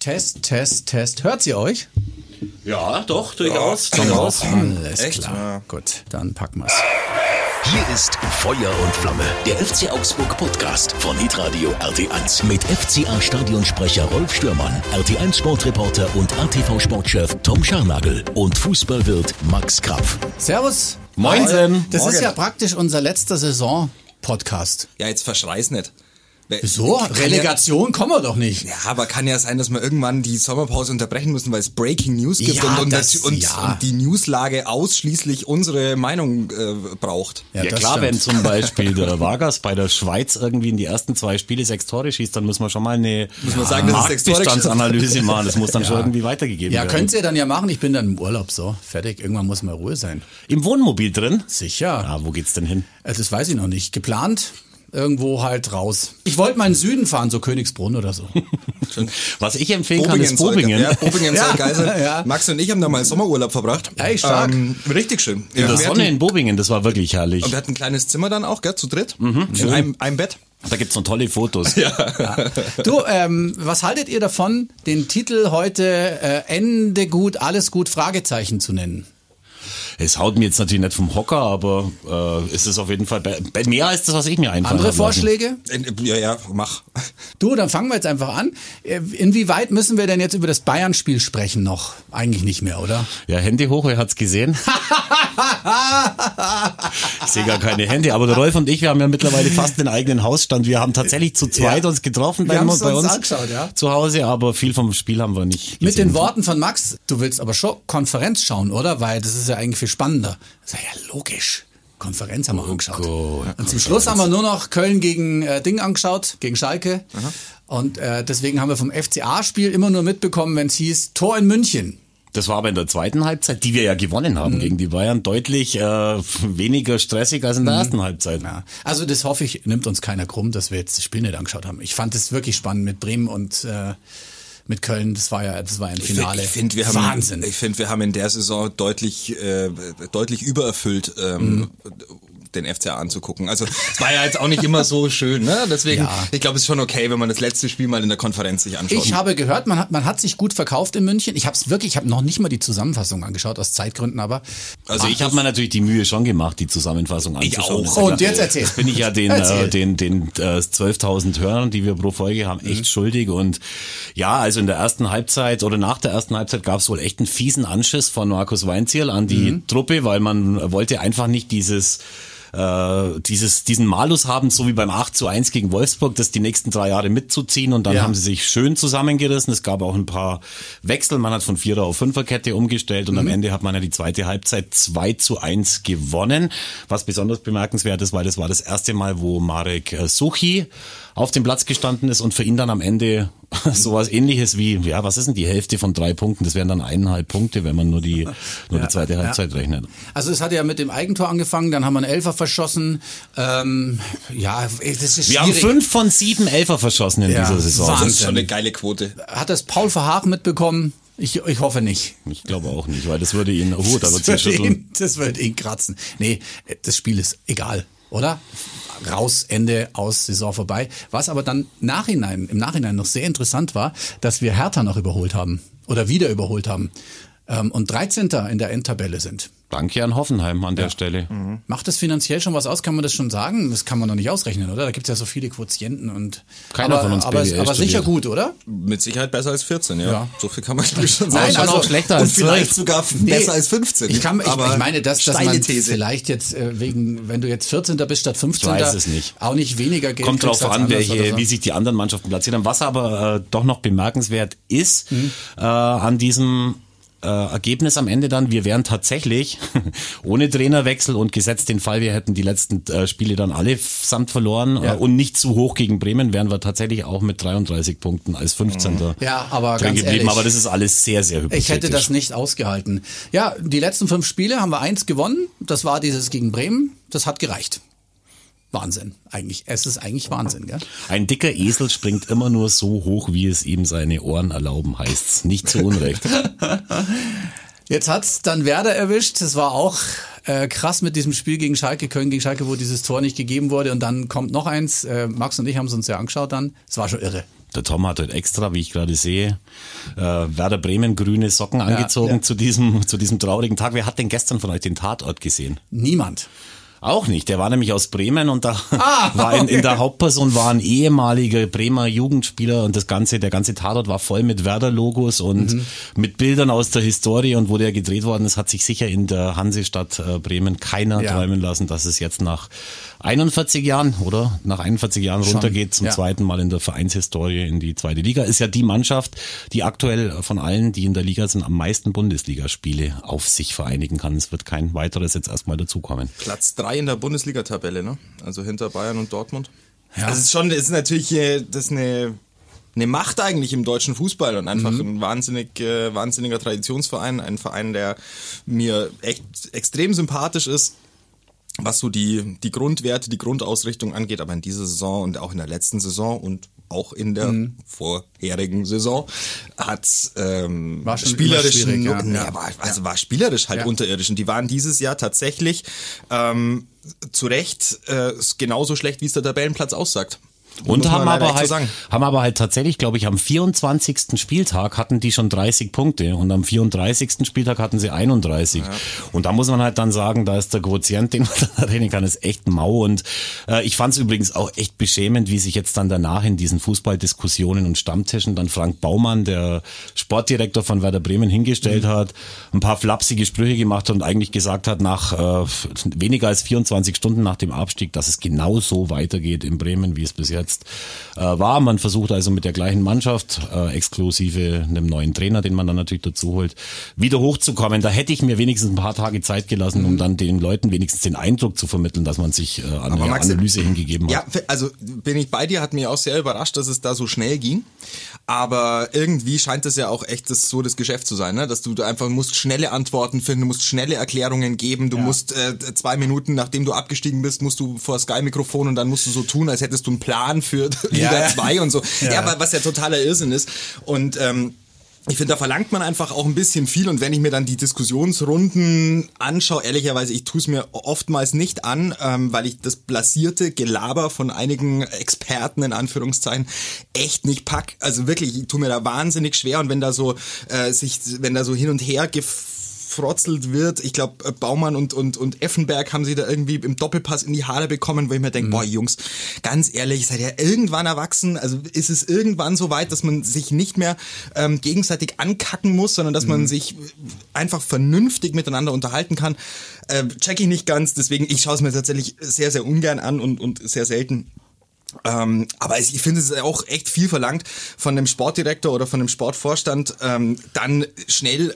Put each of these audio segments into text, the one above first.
Test, Test, Test. Hört sie euch? Ja, doch, durchaus. Komm durchaus. Alles Echt? klar. Ja. Gut, dann packen wir's. Hier ist Feuer und Flamme, der FC Augsburg Podcast von Hitradio RT1 mit FCA Stadionsprecher Rolf Stürmann, RT1 Sportreporter und ATV Sportchef Tom Scharnagel und Fußballwirt Max Krapf. Servus. Moinsen. Das ist Morgen. ja praktisch unser letzter Saison-Podcast. Ja, jetzt verschrei's nicht. Wer- So, Kann Relegation kommen wir doch nicht. Ja, ja, aber kann ja sein, dass wir irgendwann die Sommerpause unterbrechen müssen, weil es Breaking News gibt Ja, und, und, das- das, und, ja. und die Newslage ausschließlich unsere Meinung äh, braucht. Ja, klar, wenn stimmt. zum Beispiel der Vargas bei der Schweiz irgendwie in die ersten zwei Spiele sechs Tore schießt, dann muss man schon mal eine Muss man sagen, Marktbestandsanalyse machen. Das muss dann schon irgendwie weitergegeben Ja, werden. könnt ihr dann ja machen. Ich bin dann im Urlaub, so. Fertig. Irgendwann muss mal Ruhe sein. Im Wohnmobil drin? Sicher. Ah, wo geht's denn hin? Äh, Das weiß ich noch nicht. Geplant? Irgendwo halt raus. Ich wollte mal in den Süden fahren, so Königsbrunn oder so. Was ich empfehlen kann, ist soll- Bobingen. Ja, Bobingen Ja, geil sein. ja. Max und ich haben da mal Sommerurlaub verbracht. Ey, stark. Ähm, richtig schön. In der wir Sonne in Bobingen, das war wirklich herrlich. und wir hatten ein kleines Zimmer dann auch, gell, zu dritt. Mhm. in einem, einem Bett. Da gibt's noch tolle Fotos. Du, ähm, was haltet ihr davon, den Titel heute äh, Ende gut, alles gut, Fragezeichen zu nennen? Es haut mir jetzt natürlich nicht vom Hocker, aber äh, es ist auf jeden Fall mehr als das, was ich mir einfallen Andere. Vorschläge? In- Ja, ja, mach. Du, dann fangen wir jetzt einfach an. Äh, Inwieweit müssen wir denn jetzt über das Bayern-Spiel sprechen noch? Eigentlich nicht mehr, oder? Ja, Hände hoch, wer hat's gesehen? ich sehe gar keine Hände, aber der Rolf und ich, wir haben ja mittlerweile fast den eigenen Hausstand. Wir haben tatsächlich zu zweit Ja. uns getroffen Wir bei, haben's bei uns uns angeschaut, ja. zu Hause, aber viel vom Spiel haben wir nicht Mit gesehen. den Worten von Max, du willst aber schon Konferenz schauen, oder? Weil das ist ja eigentlich viel spannender. Das ist ja logisch. Konferenz haben wir angeschaut. Oh Gott. Und zum Schluss haben wir nur noch Köln gegen äh, Ding angeschaut, gegen Schalke. Und äh, deswegen haben wir vom FCA-Spiel immer nur mitbekommen, wenn es hieß Tor in München. Das war aber in der zweiten Halbzeit, die wir ja gewonnen haben Mhm. gegen die Bayern, deutlich äh, weniger stressig als in der ersten Halbzeit. Mhm. Ja. Also das hoffe ich, nimmt uns keiner krumm, dass wir jetzt das Spiel nicht angeschaut haben. Ich fand es wirklich spannend mit Bremen und äh, mit Köln. Das war ja, das war ein find- Finale. Ich finde, wir haben, Wahnsinn. Ich finde, wir haben in der Saison deutlich, äh, deutlich übererfüllt. Ähm, Mhm. Den FCA anzugucken. Also es war ja jetzt auch nicht immer so schön, ne? Deswegen, Ja. ich glaube, es ist schon okay, wenn man das letzte Spiel mal in der Konferenz sich anschaut. Ich habe gehört, man hat, man hat sich gut verkauft in München. Ich habe es wirklich, ich habe noch nicht mal die Zusammenfassung angeschaut, aus Zeitgründen, aber. Also ich habe mir natürlich die Mühe schon gemacht, die Zusammenfassung anzuschauen. auch. Ist ja Und jetzt erzähl. Das bin ich ja den, äh, den, den äh, 12.000 Hörern, die wir pro Folge haben, echt schuldig. Und ja, also in der ersten Halbzeit oder nach der ersten Halbzeit gab es wohl echt einen fiesen Anschiss von Markus Weinzierl an die Truppe, weil man wollte einfach nicht dieses äh, dieses, diesen Malus haben, so wie beim 8 zu 1 gegen Wolfsburg, das die nächsten drei Jahre mitzuziehen und dann Ja. haben sie sich schön zusammengerissen. Es gab auch ein paar Wechsel, man hat von Vierer auf Fünferkette umgestellt und am Ende hat man ja die zweite Halbzeit 2 zu 1 gewonnen. Was besonders bemerkenswert ist, weil das war das erste Mal, wo Marek Suchi auf dem Platz gestanden ist und für ihn dann am Ende sowas ähnliches wie, ja, was ist denn die Hälfte von drei Punkten? Das wären dann eineinhalb Punkte, wenn man nur die, nur die zweite Halbzeit rechnet. Also es hat ja mit dem Eigentor angefangen, dann haben wir einen Elfer verschossen. Ähm, ja, das ist Wir haben schwierig. fünf von sieben Elfer verschossen in Ja, dieser Saison. das ist Wahnsinn. schon eine geile Quote. Hat das Paul Verhaag mitbekommen? Ich, ich hoffe nicht. Ich glaube auch nicht, weil das würde ihn, oh, da Das wird wird, sich schütteln. ihn, das wird ihn kratzen. Nee, das Spiel ist egal, oder? Raus, Ende, aus, Saison vorbei. Was aber dann nachhinein, im Nachhinein noch sehr interessant war, dass wir Hertha noch überholt haben oder wieder überholt haben ähm, und 13. in der Endtabelle sind. Danke an Hoffenheim an der Stelle. Macht das finanziell schon was aus? Kann man das schon sagen? Das kann man noch nicht ausrechnen, oder? Da gibt's ja so viele Quotienten und Keiner aber, von uns aber, BWL aber sicher gut, oder? Mit Sicherheit besser als 14, ja. Ja. So viel kann man schon Nein, sagen. also- auch schlechter Und als vielleicht 12. sogar Nee, besser als 15. Ich, kann, ich, Aber ich meine, dass, dass man These. vielleicht jetzt äh, wegen, wenn du jetzt 14. bist statt 15. Ich weiß es nicht. auch nicht weniger Geld Kommt drauf an, welche, so. wie sich die anderen Mannschaften platzieren. haben. Was aber äh, doch noch bemerkenswert ist Mhm. äh, an diesem äh, Ergebnis am Ende dann, wir wären tatsächlich ohne Trainerwechsel und gesetzt den Fall, wir hätten die letzten äh, Spiele dann alle samt verloren Ja. äh, und nicht zu hoch gegen Bremen, wären wir tatsächlich auch mit 33 Punkten als 15. Ja, aber drin ganz geblieben. ehrlich, aber das ist alles sehr, sehr hypothetisch. Ich hätte das nicht ausgehalten. Ja, die letzten fünf Spiele haben wir eins gewonnen. Das war dieses gegen Bremen. Das hat gereicht. Wahnsinn, eigentlich. Es ist eigentlich Wahnsinn, gell? Ein dicker Esel springt immer nur so hoch, wie es ihm seine Ohren erlauben, heißt's. Nicht zu Unrecht. Jetzt hat's dann Werder erwischt. Das war auch äh, krass mit diesem Spiel gegen Schalke, Köln gegen Schalke, wo dieses Tor nicht gegeben wurde. Und dann kommt noch eins. Äh, Max und ich haben es uns ja angeschaut dann. Es war schon irre. Der Tom hat heute extra, wie ich gerade sehe, äh, Werder Bremen grüne Socken angezogen ja. zu diesem zu diesem traurigen Tag. Wer hat denn gestern von euch den Tatort gesehen? Niemand. Auch nicht. Der war nämlich aus Bremen und da Ah, war in, in okay. der Hauptperson war ein ehemaliger Bremer Jugendspieler und das ganze, der ganze Tatort war voll mit Werder-Logos und Mhm. mit Bildern aus der Historie und wo der gedreht worden ist, hat sich sicher in der Hansestadt äh, Bremen keiner Ja. träumen lassen, dass es jetzt nach 41 Jahren, oder? Nach 41 Jahren Schon, runtergeht zum ja. zweiten Mal in der Vereinshistorie in die zweite Liga. Ist ja die Mannschaft, die aktuell von allen, die in der Liga sind, am meisten Bundesligaspiele auf sich vereinigen kann. Es wird kein weiteres jetzt erstmal dazukommen. Platz drei in der Bundesliga-Tabelle, ne? Also hinter Bayern und Dortmund. Ja. Also es ist schon, es ist natürlich äh, das ist eine, eine Macht eigentlich im deutschen Fußball und einfach ein wahnsinnig, äh, wahnsinniger Traditionsverein, ein Verein, der mir echt extrem sympathisch ist was so die, die Grundwerte, die Grundausrichtung angeht, aber in dieser Saison und auch in der letzten Saison und auch in der vorherigen Saison hat ähm, War schwierig, ja. nee, Ja. aber also war spielerisch halt Ja. unterirdisch und die waren dieses Jahr tatsächlich ähm, zu Recht äh, genauso schlecht, wie es der Tabellenplatz aussagt. Und haben aber, so halt, haben aber halt tatsächlich, glaube ich, am 24. Spieltag hatten die schon 30 Punkte und am 34. Spieltag hatten sie 31. Und da muss man halt dann sagen, da ist der Quotient, den man da reden kann, ist echt mau. Und äh, ich fand es übrigens auch echt beschämend, wie sich jetzt dann danach in diesen Fußballdiskussionen und Stammtischen dann Frank Baumann, der Sportdirektor von Werder Bremen, hingestellt hat, ein paar flapsige Sprüche gemacht hat und eigentlich gesagt hat, nach äh, weniger als 24 Stunden nach dem Abstieg, dass es genau so weitergeht in Bremen, wie es bis jetzt äh, war. Man versucht also mit der gleichen Mannschaft, äh, exklusive einem neuen Trainer, den man dann natürlich dazu holt, wieder hochzukommen. Da hätte ich mir wenigstens ein paar Tage Zeit gelassen, um dann den Leuten wenigstens den Eindruck zu vermitteln, dass man sich äh, an eine Maxi- Analyse hingegeben hat. Ja, also bin ich bei dir, hat mich auch sehr überrascht, dass es da so schnell ging. Aber irgendwie scheint es ja auch echt das, so das Geschäft zu sein, ne? dass du einfach musst schnelle Antworten finden, du musst schnelle Erklärungen geben, du musst äh, zwei Minuten, nachdem du abgestiegen bist, musst du vor Sky-Mikrofon und dann musst du so tun, als hättest du einen Plan für Liga 2 und so. Ja. aber was ja totaler Irrsinn ist. Und ähm, ich finde, da verlangt man einfach auch ein bisschen viel und wenn ich mir dann die Diskussionsrunden anschaue, ehrlicherweise, ich tue es mir oftmals nicht an, ähm, weil ich das blasierte Gelaber von einigen Experten in Anführungszeichen echt nicht pack. Also wirklich, ich tue mir da wahnsinnig schwer und wenn da so äh, sich, wenn da so hin und her gefrotzelt wird. Ich glaube, Baumann und, und, und Effenberg haben sie da irgendwie im Doppelpass in die Haare bekommen, wo ich mir denke, boah, Jungs, ganz ehrlich, seid ihr irgendwann erwachsen? Also ist es irgendwann so weit, dass man sich nicht mehr ähm, gegenseitig ankacken muss, sondern dass man sich einfach vernünftig miteinander unterhalten kann? Äh, check ich nicht ganz, deswegen, ich schaue es mir tatsächlich sehr, sehr ungern an und, und sehr selten. Ähm, aber ich finde es ist auch echt viel verlangt von dem Sportdirektor oder von dem Sportvorstand, ähm, dann schnell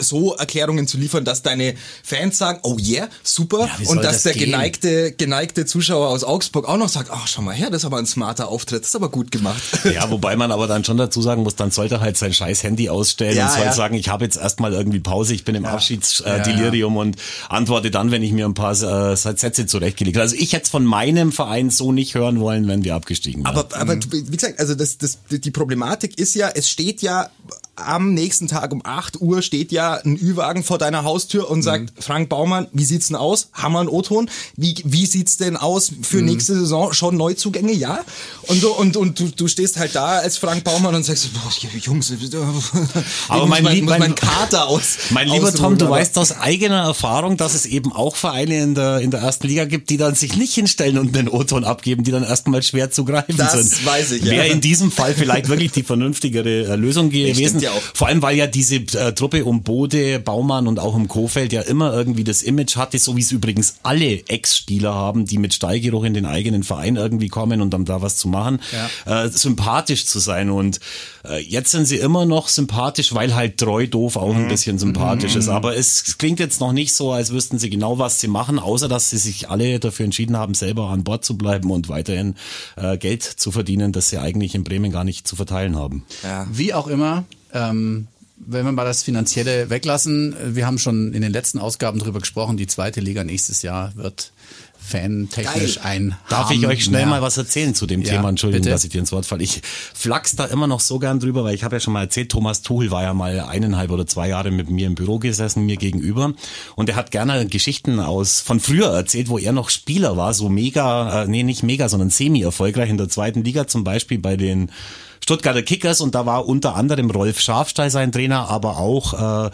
so Erklärungen zu liefern, dass deine Fans sagen, oh yeah, super, Ja, und dass das der gehen? geneigte, geneigte Zuschauer aus Augsburg auch noch sagt, ach, schau mal her, das ist aber ein smarter Auftritt, das ist aber gut gemacht. Ja, wobei man aber dann schon dazu sagen muss, dann sollte er halt sein scheiß Handy ausstellen Ja, und soll ja. sagen, ich habe jetzt erstmal irgendwie Pause, ich bin im Abschiedsdelirium und antworte dann, wenn ich mir ein paar äh, Sätze zurechtgelegt habe. Also ich hätte es von meinem Verein so nicht hören wollen, wenn wir abgestiegen wären. Aber, aber du- wie gesagt, also das, das, die Problematik ist ja, es steht ja am nächsten Tag um 8 Uhr steht ja ein Ü-Wagen vor deiner Haustür und sagt, Frank Baumann, wie sieht's denn aus? Haben wir einen O-Ton? Wie, wie sieht's denn aus für nächste Saison? Schon Neuzugänge? Ja? Und so, und, und du, du stehst halt da als Frank Baumann und sagst, boah, Jungs, Aber mein mein, mein- mein Kater aus. Mein lieber ausruhen, Tom, du aber- weißt aus eigener Erfahrung, dass es eben auch Vereine in der, in der ersten Liga gibt, die dann sich nicht hinstellen und den O-Ton abgeben, die dann erstmal schwer zu greifen Das sind. weiß ich, ja. Wäre in diesem Fall vielleicht wirklich die vernünftigere äh, Lösung gewesen. Ja auch. Vor allem, weil ja diese äh, Truppe um Bode, Baumann und auch um Kofeld ja immer irgendwie das Image hatte, so wie es übrigens alle Ex-Spieler haben, die mit Stallgeruch in den eigenen Verein irgendwie kommen und dann da was zu machen, äh, sympathisch zu sein. Und äh, jetzt sind sie immer noch sympathisch, weil halt treu doof auch Mhm. ein bisschen sympathisch ist. Aber es klingt jetzt noch nicht so, als wüssten sie genau, was sie machen, außer dass sie sich alle dafür entschieden haben, selber an Bord zu bleiben und weiterhin äh, Geld zu verdienen, das sie eigentlich in Bremen gar nicht zu verteilen haben. Ja. Wie auch immer, ähm, wenn wir mal das Finanzielle weglassen, äh, wir haben schon in den letzten Ausgaben drüber gesprochen, die zweite Liga nächstes Jahr wird fantechnisch ein Darf ich Hammer. euch schnell mal was erzählen zu dem Ja, Thema? Entschuldigung, bitte. dass ich dir ins Wort falle. Ich flachs da immer noch so gern drüber, weil ich habe ja schon mal erzählt, Thomas Tuchel war ja mal eineinhalb oder zwei Jahre mit mir im Büro gesessen, mir gegenüber. Und er hat gerne Geschichten aus von früher erzählt, wo er noch Spieler war, so mega, äh, nee, nicht mega, sondern semi-erfolgreich in der zweiten Liga, zum Beispiel bei den Stuttgarter Kickers und da war unter anderem Rolf Schafstein sein Trainer, aber auch äh,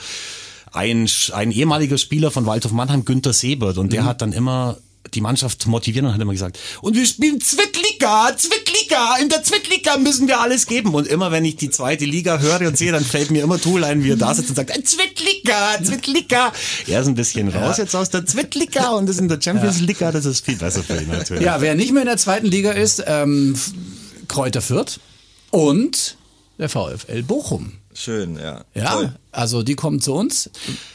ein, ein ehemaliger Spieler von Waldhof Mannheim, Günther Sebert und der hat dann immer die Mannschaft motivieren und hat immer gesagt, und wir spielen Zwittliga, Zwittliga, in der Zwittliga müssen wir alles geben. Und immer wenn ich die zweite Liga höre und sehe, dann fällt mir immer Tool ein, wie er da sitzt und sagt, "Äh, Zwittliga, Zwittliga. Er ist ein bisschen raus jetzt aus der Zwittliga und ist in der Champions League, das ist viel besser für ihn natürlich. Ja, wer nicht mehr in der zweiten Liga ist, ähm, Kräuter Fürth und der VfL Bochum. Schön, ja. Ja, Toll. Also die kommen zu uns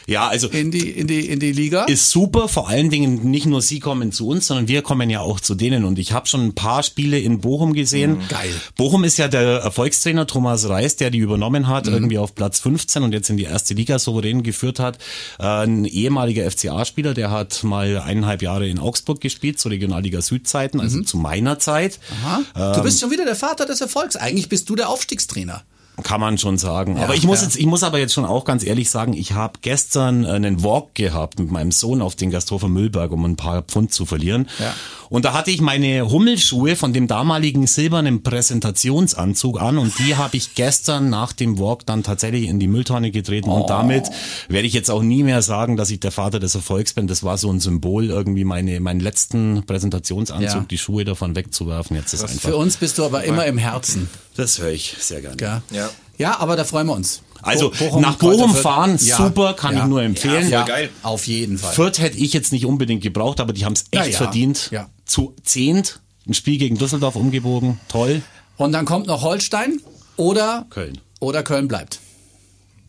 Ja, also in die, in die, in die Liga. ist super. Vor allen Dingen nicht nur sie kommen zu uns, sondern wir kommen ja auch zu denen. Und ich habe schon ein paar Spiele in Bochum gesehen. Geil. Bochum ist ja der Erfolgstrainer Thomas Reis, der die übernommen hat, Mhm. irgendwie auf Platz 15 und jetzt in die erste Liga souverän geführt hat. Äh, ein ehemaliger FCA-Spieler, der hat mal eineinhalb Jahre in Augsburg gespielt, zu Regionalliga Südzeiten, also zu meiner Zeit. Mhm. Aha. du bist schon wieder der Vater des Erfolgs. Eigentlich bist du der Aufstiegstrainer. Kann man schon sagen. aber ich muss ja. jetzt, ich muss aber jetzt schon auch ganz ehrlich sagen, ich habe gestern einen Walk gehabt mit meinem Sohn auf den Gasthofer Müllberg, um ein paar Pfund zu verlieren. Ja. Und da hatte ich meine Hummelschuhe von dem damaligen silbernen Präsentationsanzug an und die habe ich gestern nach dem Walk dann tatsächlich in die Mülltonne getreten und damit werde ich jetzt auch nie mehr sagen, dass ich der Vater des Erfolgs bin. Das war so ein Symbol, irgendwie meine, meinen letzten Präsentationsanzug, Ja. die Schuhe davon wegzuwerfen. Jetzt ist einfach. Für uns bist du aber immer im Herzen. Das höre ich sehr gerne. Gell? Ja. ja, aber da freuen wir uns. Also Bo- nach Bochum fahren, super, kann ich nur empfehlen. Ja, geil. Auf jeden Fall. Fürth hätte ich jetzt nicht unbedingt gebraucht, aber die haben es echt Ja, ja. verdient. Ja. Zu zehnt, ein Spiel gegen Düsseldorf umgebogen, toll. Und dann kommt noch Holstein oder Köln. Oder Köln bleibt.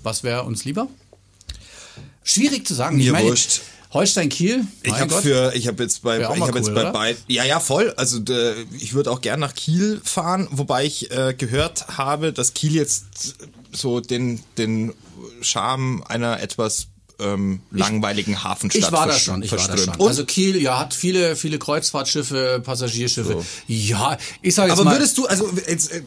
Was wäre uns lieber? Schwierig zu sagen. Mir ich meine, wurscht. Holstein Kiel. Ich habe für, ich habe jetzt bei, ich habe cool, jetzt bei beiden, ja, ja, voll. Also äh, ich würde auch gern nach Kiel fahren, wobei ich äh, gehört habe, dass Kiel jetzt so den den Charme einer etwas ähm, langweiligen Hafenstadt Ich war da schon, ich war da schon. Und, Also Kiel, ja, hat viele, viele Kreuzfahrtschiffe, Passagierschiffe. Ja, ich sage jetzt aber mal. würdest du, also jetzt, äh,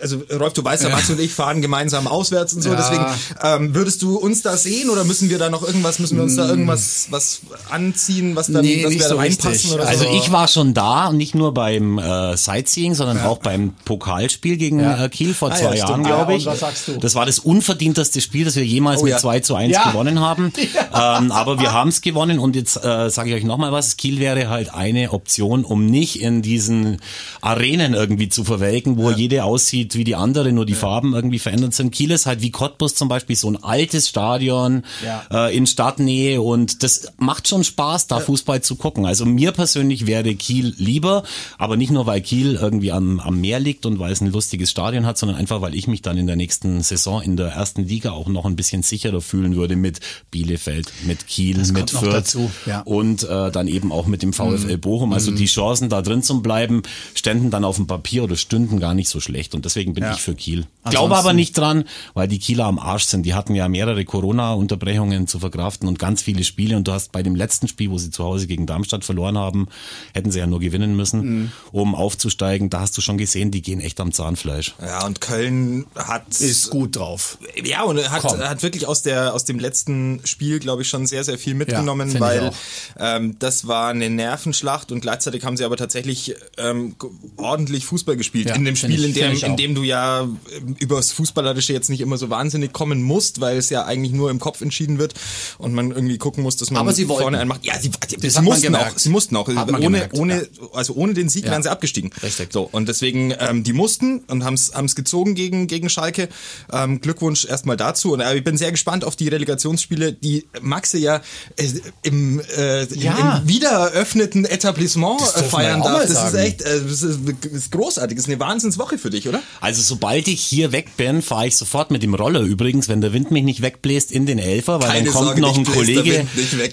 also Rolf, du weißt ja, Max und ich fahren gemeinsam auswärts und so, Ja. deswegen ähm, würdest du uns da sehen oder müssen wir da noch irgendwas, müssen wir uns da irgendwas was anziehen, was dann, Nee, dass nicht wir so da reinpassen richtig. oder Also so? ich war schon da, nicht nur beim äh, Sightseeing, sondern auch beim Pokalspiel gegen Ja. äh, Kiel vor Ah, zwei ja, Jahren, glaube Ja, ich. und was sagst du? Das war das unverdienteste Spiel, das wir jemals Oh, mit ja. 2 zu 1 Ja. gewonnen haben. Ähm, aber wir haben es gewonnen und jetzt äh, sage ich euch nochmal was. Kiel wäre halt eine Option, um nicht in diesen Arenen irgendwie zu verwelken, wo jede aussieht wie die andere, nur die Farben irgendwie verändert sind. Kiel ist halt wie Cottbus zum Beispiel so ein altes Stadion Ja. äh, in Stadtnähe und das macht schon Spaß, da Fußball zu gucken. Also mir persönlich wäre Kiel lieber, aber nicht nur, weil Kiel irgendwie am, am Meer liegt und weil es ein lustiges Stadion hat, sondern einfach, weil ich mich dann in der nächsten Saison in der ersten Liga auch noch ein bisschen sicherer fühlen würde mit Bielefeld, mit Kiel, mit kommt noch Fürth dazu, ja. Mhm. und äh, dann eben auch mit dem VfL Bochum. Also die Chancen da drin zu bleiben, ständen dann auf dem Papier oder stünden gar nicht so schlecht und deswegen bin Ja. ich für Kiel. Ansonsten- Glaube aber nicht dran, weil die Kieler am Arsch sind. Die hatten ja mehrere Corona-Unterbrechungen zu verkraften und ganz viele Spiele. Und du hast bei dem letzten Spiel, wo sie zu Hause gegen Darmstadt verloren haben, hätten sie ja nur gewinnen müssen, Mhm. um aufzusteigen. Da hast du schon gesehen, die gehen echt am Zahnfleisch. Ja, und Köln hat ist gut drauf. Ja, und er hat, Komm. hat wirklich aus der aus dem letzten Spiel, glaube ich, schon sehr, sehr viel mitgenommen, ich weil ähm, das war eine Nervenschlacht und gleichzeitig haben sie aber tatsächlich ähm, ordentlich Fußball gespielt Ja, in dem Spiel, ich- in dem, in dem du ja ähm, übers Fußballerische jetzt nicht immer so wahnsinnig kommen musst, weil es ja eigentlich nur im Kopf entschieden wird und man irgendwie gucken muss, dass man Aber sie wollten. vorne einen macht. Ja, sie, sie, Das sie mussten auch, sie mussten auch. Ohne, gemerkt, ohne, ja. also ohne den Sieg Ja. wären sie abgestiegen. Richtig. So, und deswegen, ähm, die mussten und haben es gezogen gegen, gegen Schalke. Ähm, Glückwunsch erstmal dazu. Und äh, ich bin sehr gespannt auf die Relegationsspiele, die Maxe ja äh, im, äh, Ja. im, im wiedereröffneten Etablissement Das äh, ja feiern darf. Das ist echt, äh, das ist, das ist großartig. Das ist eine Wahnsinnswoche für dich, oder? Also sobald ich hier weg bin, fahre ich sofort mit dem Roller übrigens, wenn der Wind mich nicht wegbläst, in den Elfer, weil Keine dann kommt Sorge, noch ein Kollege,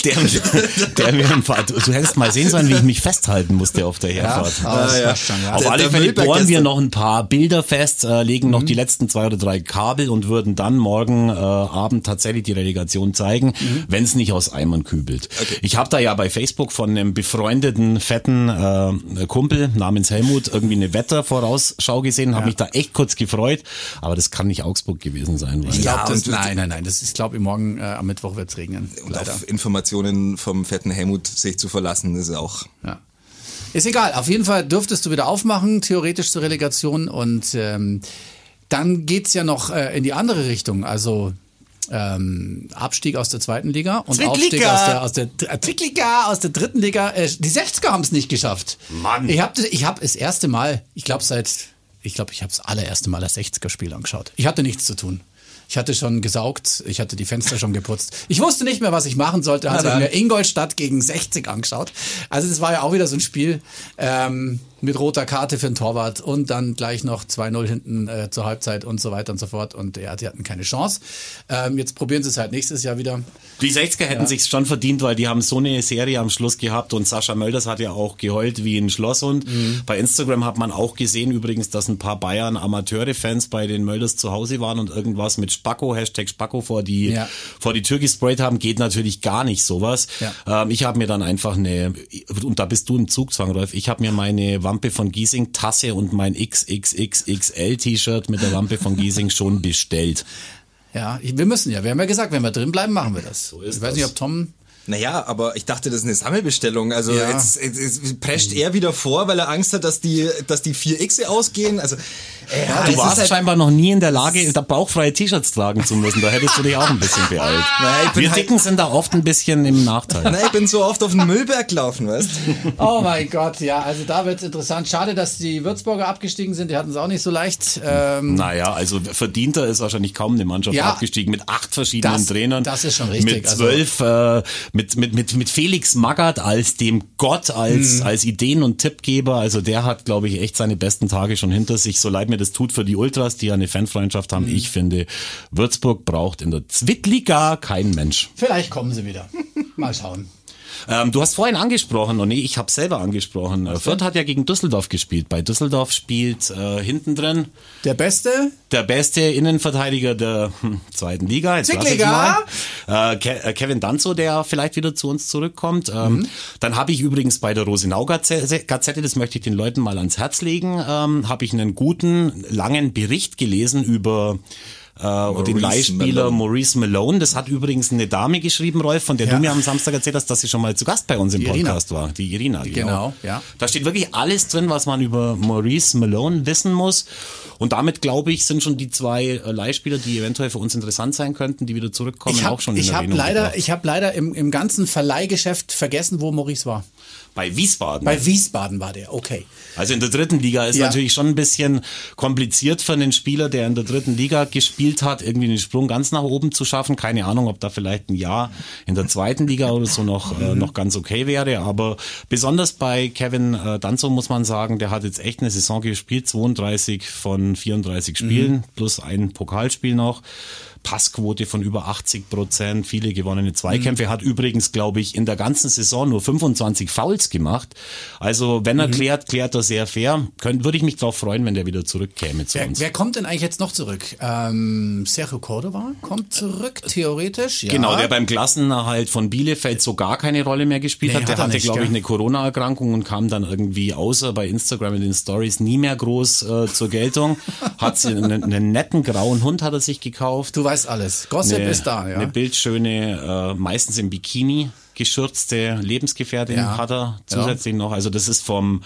der, mir- der mir ein paar, du hättest mal sehen sollen, wie ich mich festhalten musste auf der Herfahrt. das Ah, ja. schon, ja. Auf Der- alle Fälle bohren wir noch ein paar Bilder fest, äh, legen Mhm. noch die letzten zwei oder drei Kabel und würden dann morgen äh, Abend tatsächlich die Relegation zeigen, Mhm. wenn es nicht aus Eimern kübelt. Ich habe da ja bei Facebook von einem befreundeten, fetten äh, Kumpel namens Helmut irgendwie eine Wettervorausschau gesehen, habe mich da echt kurz gefreut, aber das kann nicht Augsburg gewesen sein. Weil Ich glaube, Ja, nein, nein, nein. Das ist, glaube ich, morgen äh, am Mittwoch wird's regnen. Und Leider. auf Informationen vom fetten Helmut sich zu verlassen, ist auch. Ja. Ist egal, auf jeden Fall dürftest du wieder aufmachen, theoretisch zur Relegation. Und ähm, dann geht's ja noch äh, in die andere Richtung. Also ähm, Abstieg aus der zweiten Liga und. Aufstieg aus der, aus der äh, Zweitliga, aus der dritten Liga. Äh, die 60er haben es nicht geschafft. Mann. Ich habe ich hab das erste Mal, ich glaube seit, ich glaube, ich habe das allererste Mal das 60er-Spiel angeschaut. Ich hatte nichts zu tun. Ich hatte schon gesaugt, ich hatte die Fenster schon geputzt. Ich wusste nicht mehr, was ich machen sollte. Also mir Ingolstadt gegen 60 angeschaut. Also das war ja auch wieder so ein Spiel ähm, mit roter Karte für den Torwart und dann gleich noch 2-0 hinten äh, zur Halbzeit und so weiter und so fort. Und ja, die hatten keine Chance. Ähm, jetzt probieren sie es halt nächstes Jahr wieder. Die 60er hätten sich's schon verdient, weil die haben so eine Serie am Schluss gehabt und Sascha Mölders hat ja auch geheult wie ein Schlosshund. Mhm. Bei Instagram hat man auch gesehen übrigens, dass ein paar Bayern Amateure-Fans bei den Mölders zu Hause waren und irgendwas mit Spacko, Hashtag Spacko vor die, Ja. vor die Tür gesprayt haben. Geht natürlich gar nicht sowas. Ja. Ähm, ich habe mir dann einfach eine, und da bist du im Zugzwang, Rolf, ich habe mir meine Wampe von Giesing Tasse und mein XXXXL T-Shirt mit der Wampe von Giesing schon bestellt. Ja, wir müssen ja. Wir haben ja gesagt, wenn wir drin bleiben, machen wir das. ist ich weiß das. nicht, ob Tom Naja, aber ich dachte, das ist eine Sammelbestellung. Also Ja. jetzt, jetzt, jetzt prescht er wieder vor, weil er Angst hat, dass die, dass die 4X ausgehen. Also äh, ja, Du es warst halt, scheinbar noch nie in der Lage, da bauchfreie T-Shirts tragen zu müssen. Da hättest du dich auch ein bisschen beeilt. Bin Wir halt- Dicken sind da oft ein bisschen im Nachteil. Nein, ich bin so oft auf den Müllberg gelaufen, weißt Oh mein Gott, ja, also da wird's interessant. Schade, dass die Würzburger abgestiegen sind, die hatten es auch nicht so leicht. Ähm, Naja, also verdienter ist wahrscheinlich kaum eine Mannschaft Ja. abgestiegen mit acht verschiedenen Das- Trainern. das ist schon richtig, Mit also- zwölf, äh, mit, mit, mit, mit Felix Magath als dem Gott, als, Mhm. als Ideen- und Tippgeber. Also der hat, glaube ich, echt seine besten Tage schon hinter sich. So leid mir das tut für die Ultras, die ja eine Fanfreundschaft haben. Mhm. Ich finde, Würzburg braucht in der Zwittliga kein Mensch. vielleicht kommen sie wieder. Mal schauen. Ähm, du hast vorhin angesprochen, und nee, ich habe selber angesprochen. Äh, Fürth hat ja gegen Düsseldorf gespielt. Bei Düsseldorf spielt äh, hinten drin Der Beste? der beste Innenverteidiger der hm, zweiten Liga. Jetzt mal. Äh, Ke äh, Kevin Danzo, der vielleicht wieder zu uns zurückkommt. Ähm, Dann habe ich übrigens bei der Rosenau Gazette, Gazette, das möchte ich den Leuten mal ans Herz legen, ähm, habe ich einen guten, langen Bericht gelesen über äh, den Leihspieler Malone. Maurice Malone. Das hat übrigens eine Dame geschrieben, Rolf, von der Ja. du mir am Samstag erzählt hast, dass sie schon mal zu Gast bei uns im Die Irina. Podcast war. Die Irina, genau. Genau, ja. Da steht wirklich alles drin, was man über Maurice Malone wissen muss. Und damit, glaube ich, sind schon die zwei äh, Leihspieler, die eventuell für uns interessant sein könnten, die wieder zurückkommen, Ich auch habe schon in ich hab leider, gebracht. ich hab leider im, im ganzen Verleihgeschäft vergessen, wo Maurice war. Bei Wiesbaden. Bei Wiesbaden war der, okay. also in der dritten Liga ist Ja. natürlich schon ein bisschen kompliziert für einen Spieler, der in der dritten Liga gespielt hat, irgendwie den Sprung ganz nach oben zu schaffen. Keine Ahnung, ob da vielleicht ein Jahr in der zweiten Liga oder so noch, äh, noch ganz okay wäre. Aber besonders bei Kevin äh, Danzo muss man sagen, der hat jetzt echt eine Saison gespielt, 32 von 34 Spielen, plus ein Pokalspiel noch. Passquote von über 80 Prozent, viele gewonnene Zweikämpfe, hat übrigens, glaube ich, in der ganzen Saison nur 25 Fouls gemacht. Also wenn er klärt, klärt er sehr fair. Könnt, würde ich mich darauf freuen, wenn der wieder zurückkäme zu Wer, uns. wer kommt denn eigentlich jetzt noch zurück? Ähm, Sergio Cordova kommt zurück, theoretisch. Ja. Genau, der beim Klassenerhalt von Bielefeld so gar keine Rolle mehr gespielt Nee, hat. Der hat hatte, glaube ich, eine Corona-Erkrankung und kam dann irgendwie außer bei Instagram in den Stories nie mehr groß äh, zur Geltung. Hat einen, einen netten grauen Hund hat er sich gekauft. Du weißt alles. Gossip eine, ist da, ja. eine bildschöne, äh, meistens im Bikini geschürzte Lebensgefährtin Ja. hat er zusätzlich noch. Also das ist vom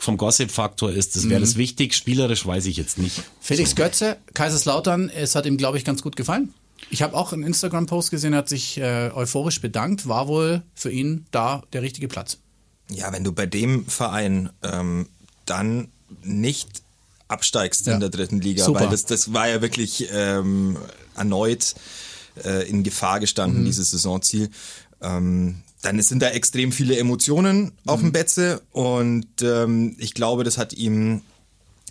vom Gossip-Faktor ist, das Mhm. wäre das wichtig. Spielerisch weiß ich jetzt nicht. Felix Götze, Kaiserslautern, es hat ihm, glaube ich, ganz gut gefallen. Ich habe auch einen Instagram-Post gesehen, er hat sich äh, euphorisch bedankt. War wohl für ihn da der richtige Platz. Ja, wenn du bei dem Verein ähm, dann nicht absteigst Ja. in der dritten Liga, Super. weil das, das war ja wirklich ähm, erneut äh, in Gefahr gestanden, dieses Saisonziel. Ähm, dann sind da extrem viele Emotionen auf dem Betze und ähm, ich glaube, das hat ihm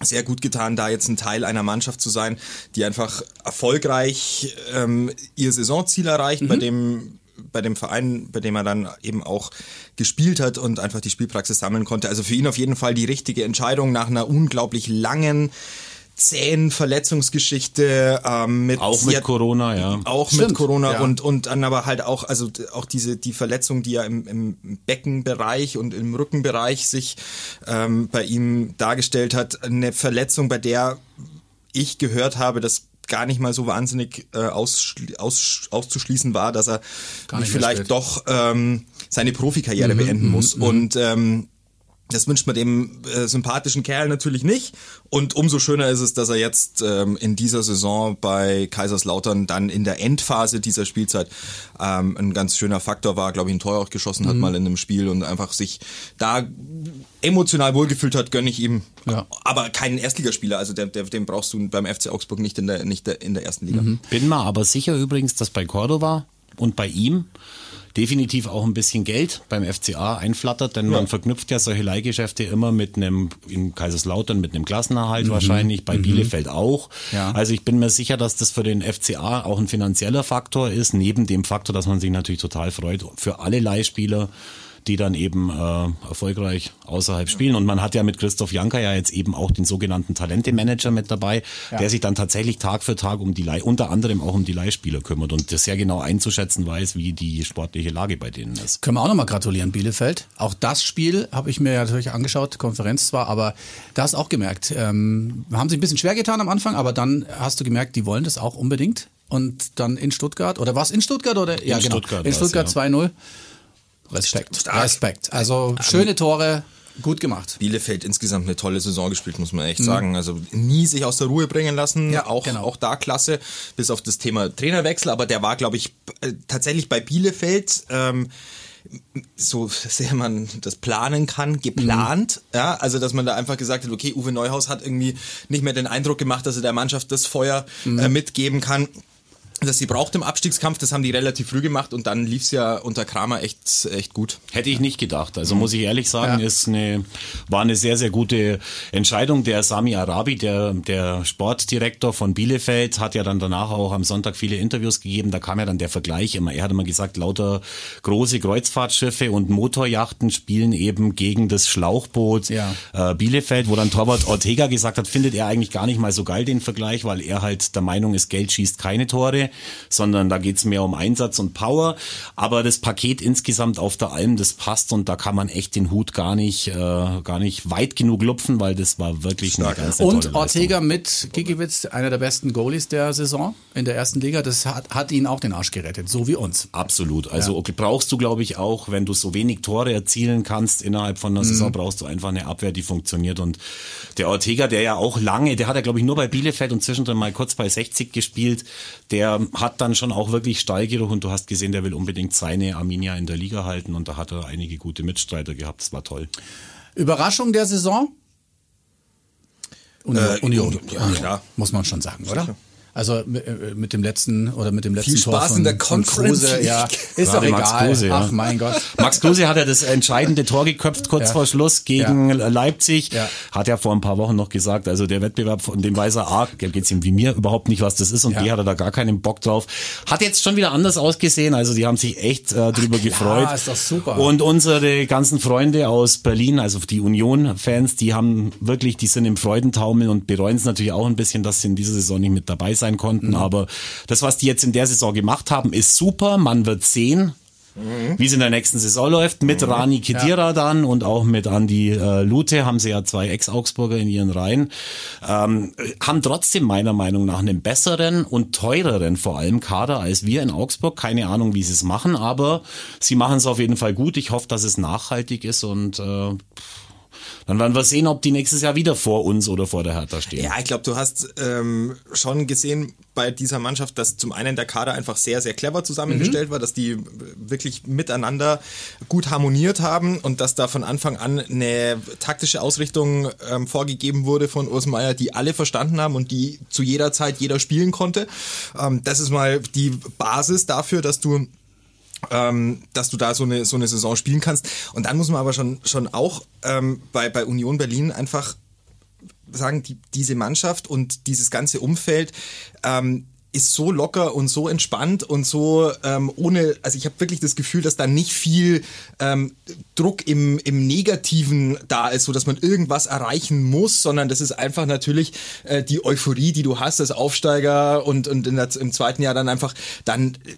sehr gut getan, da jetzt ein Teil einer Mannschaft zu sein, die einfach erfolgreich ähm, ihr Saisonziel erreicht, bei dem bei dem Verein, bei dem er dann eben auch gespielt hat und einfach die Spielpraxis sammeln konnte. Also für ihn auf jeden Fall die richtige Entscheidung nach einer unglaublich langen, zähen Verletzungsgeschichte ähm, mit Auch mit hat- Corona, ja. auch Stimmt, mit Corona ja. und und dann aber halt auch also auch diese die Verletzung, die ja im, im Beckenbereich und im Rückenbereich sich ähm, bei ihm dargestellt hat, eine Verletzung, bei der ich gehört habe, dass gar nicht mal so wahnsinnig äh, ausschli- aus, auszuschließen war, dass er vielleicht. Mhm, doch ähm, seine Profikarriere beenden muss und ähm, Das wünscht man dem äh, sympathischen Kerl natürlich nicht. Und umso schöner ist es, dass er jetzt ähm, in dieser Saison bei Kaiserslautern dann in der Endphase dieser Spielzeit ähm, ein ganz schöner Faktor war, glaube ich, ein Tor auch geschossen hat mal in einem Spiel und einfach sich da emotional wohlgefühlt hat, gönne ich ihm. Ja. Aber keinen Erstligaspieler, also der, den brauchst du beim FC Augsburg nicht in der, nicht der, in der ersten Liga. Bin mir aber sicher übrigens, dass bei Cordova und bei ihm definitiv auch ein bisschen Geld. Beim FCA einflattert, denn man verknüpft ja solche Leihgeschäfte immer mit einem, in Kaiserslautern mit einem Klassenerhalt wahrscheinlich, bei Bielefeld auch. Ja. Also ich bin mir sicher, dass das für den FCA auch ein finanzieller Faktor ist, neben dem Faktor, dass man sich natürlich total freut für alle Leihspieler die dann eben äh, erfolgreich außerhalb spielen. Und man hat ja mit Christoph Janka ja jetzt eben auch den sogenannten Talente-Manager mit dabei, der sich dann tatsächlich Tag für Tag um die Leih, unter anderem auch um die Leihspieler kümmert und das sehr genau einzuschätzen weiß, wie die sportliche Lage bei denen ist. Können wir auch nochmal gratulieren, Bielefeld. Auch das Spiel habe ich mir ja natürlich angeschaut, Konferenz zwar, aber da hast du auch gemerkt, ähm, haben sich ein bisschen schwer getan am Anfang, aber dann hast du gemerkt, die wollen das auch unbedingt. Und dann in Stuttgart, oder was in Stuttgart? Oder? Ja, genau. Stuttgart in Stuttgart ja. 2-0. Respekt. Stark. Respekt. Also schöne Tore, gut gemacht. Bielefeld insgesamt eine tolle Saison gespielt, muss man echt sagen. Also nie sich aus der Ruhe bringen lassen. Mhm. Ja, auch, genau. auch da klasse, bis auf das Thema Trainerwechsel. Aber der war, glaube ich, äh, tatsächlich bei Bielefeld. Ähm, so sehr man das planen kann, geplant. Mhm. Ja, also dass man da einfach gesagt hat, okay, Uwe Neuhaus hat irgendwie nicht mehr den Eindruck gemacht, dass er der Mannschaft das Feuer Mhm. äh, mitgeben kann. Das sie braucht im Abstiegskampf, das haben die relativ früh gemacht und dann lief's ja unter Kramer echt, echt gut. Hätte ich nicht gedacht. Also muss ich ehrlich sagen, Ja. ist eine, war eine sehr, sehr gute Entscheidung. Der Sami Arabi, der, der Sportdirektor von Bielefeld, hat ja dann danach auch am Sonntag viele Interviews gegeben. Da kam ja dann der Vergleich immer. Er hat immer gesagt, lauter große Kreuzfahrtschiffe und Motorjachten spielen eben gegen das Schlauchboot Ja. äh, Bielefeld, wo dann Torwart Ortega gesagt hat, findet er eigentlich gar nicht mal so geil den Vergleich, weil er halt der Meinung ist, Geld schießt keine Tore, sondern da geht's mehr um Einsatz und Power. Aber das Paket insgesamt auf der Alm, das passt und da kann man echt den Hut gar nicht, äh, gar nicht weit genug lupfen, weil das war wirklich eine ganz eine Und. Ortega mit Gikiewicz, einer der besten Goalies der Saison in der ersten Liga, das hat, hat ihn auch den Arsch gerettet, so wie uns. Absolut. Also okay, brauchst du, glaube ich, auch, wenn du so wenig Tore erzielen kannst innerhalb von einer Mhm. Saison, brauchst du einfach eine Abwehr, die funktioniert. Und der Ortega, der ja auch lange, der hat ja, glaube ich, nur bei Bielefeld und zwischendrin mal kurz bei 60 gespielt, der hat dann schon auch wirklich Stallgeruch und du hast gesehen, der will unbedingt seine Arminia in der Liga halten und da hat er einige gute Mitstreiter gehabt. Das war toll. Überraschung der Saison? Union, Äh, Union. ja, Union, muss man schon sagen, oder? Also mit, äh, mit dem letzten oder mit dem letzten Viel Tor Spaß von, in der von Conference Kruse, ja, ist doch Max egal. Kruse, ja. Ach mein Gott. Max Kruse hat ja das entscheidende Tor geköpft kurz Ja. vor Schluss gegen Ja. Leipzig. Ja. Hat ja vor ein paar Wochen noch gesagt, also der Wettbewerb, von dem weiß er A, der geht's ihm wie mir überhaupt nicht, was das ist und Ja. B hat er da gar keinen Bock drauf. Hat jetzt schon wieder anders ausgesehen, also die haben sich echt äh, drüber gefreut. ist doch super. Und unsere ganzen Freunde aus Berlin, also die Union-Fans, die haben wirklich, die sind im Freudentaumel und bereuen es natürlich auch ein bisschen, dass sie in dieser Saison nicht mit dabei sein konnten. Aber das, was die jetzt in der Saison gemacht haben, ist super. Man wird sehen, wie es in der nächsten Saison läuft. Mit Rani Kedira dann und auch mit Andy äh, Lute haben sie ja zwei Ex-Augsburger in ihren Reihen. Ähm, haben trotzdem meiner Meinung nach einen besseren und teureren vor allem Kader als wir in Augsburg. Keine Ahnung, wie sie es machen, aber sie machen es auf jeden Fall gut. Ich hoffe, dass es nachhaltig ist und äh, dann werden wir sehen, ob die nächstes Jahr wieder vor uns oder vor der Hertha stehen. Ja, ich glaube, du hast ähm, schon gesehen bei dieser Mannschaft, dass zum einen der Kader einfach sehr, sehr clever zusammengestellt war, dass die wirklich miteinander gut harmoniert haben und dass da von Anfang an eine taktische Ausrichtung ähm, vorgegeben wurde von Urs Meier, die alle verstanden haben und die zu jeder Zeit jeder spielen konnte. Ähm, das ist mal die Basis dafür, dass du ähm, dass du da so eine, so eine Saison spielen kannst. Und dann muss man aber schon, schon auch ähm, bei, bei Union Berlin einfach sagen, die, diese Mannschaft und dieses ganze Umfeld ähm, ist so locker und so entspannt und so ähm, ohne, also ich habe wirklich das Gefühl, dass da nicht viel ähm, Druck im, im Negativen da ist, so dass man irgendwas erreichen muss, sondern das ist einfach natürlich äh, die Euphorie, die du hast als Aufsteiger und, und in der, im zweiten Jahr dann einfach, dann äh,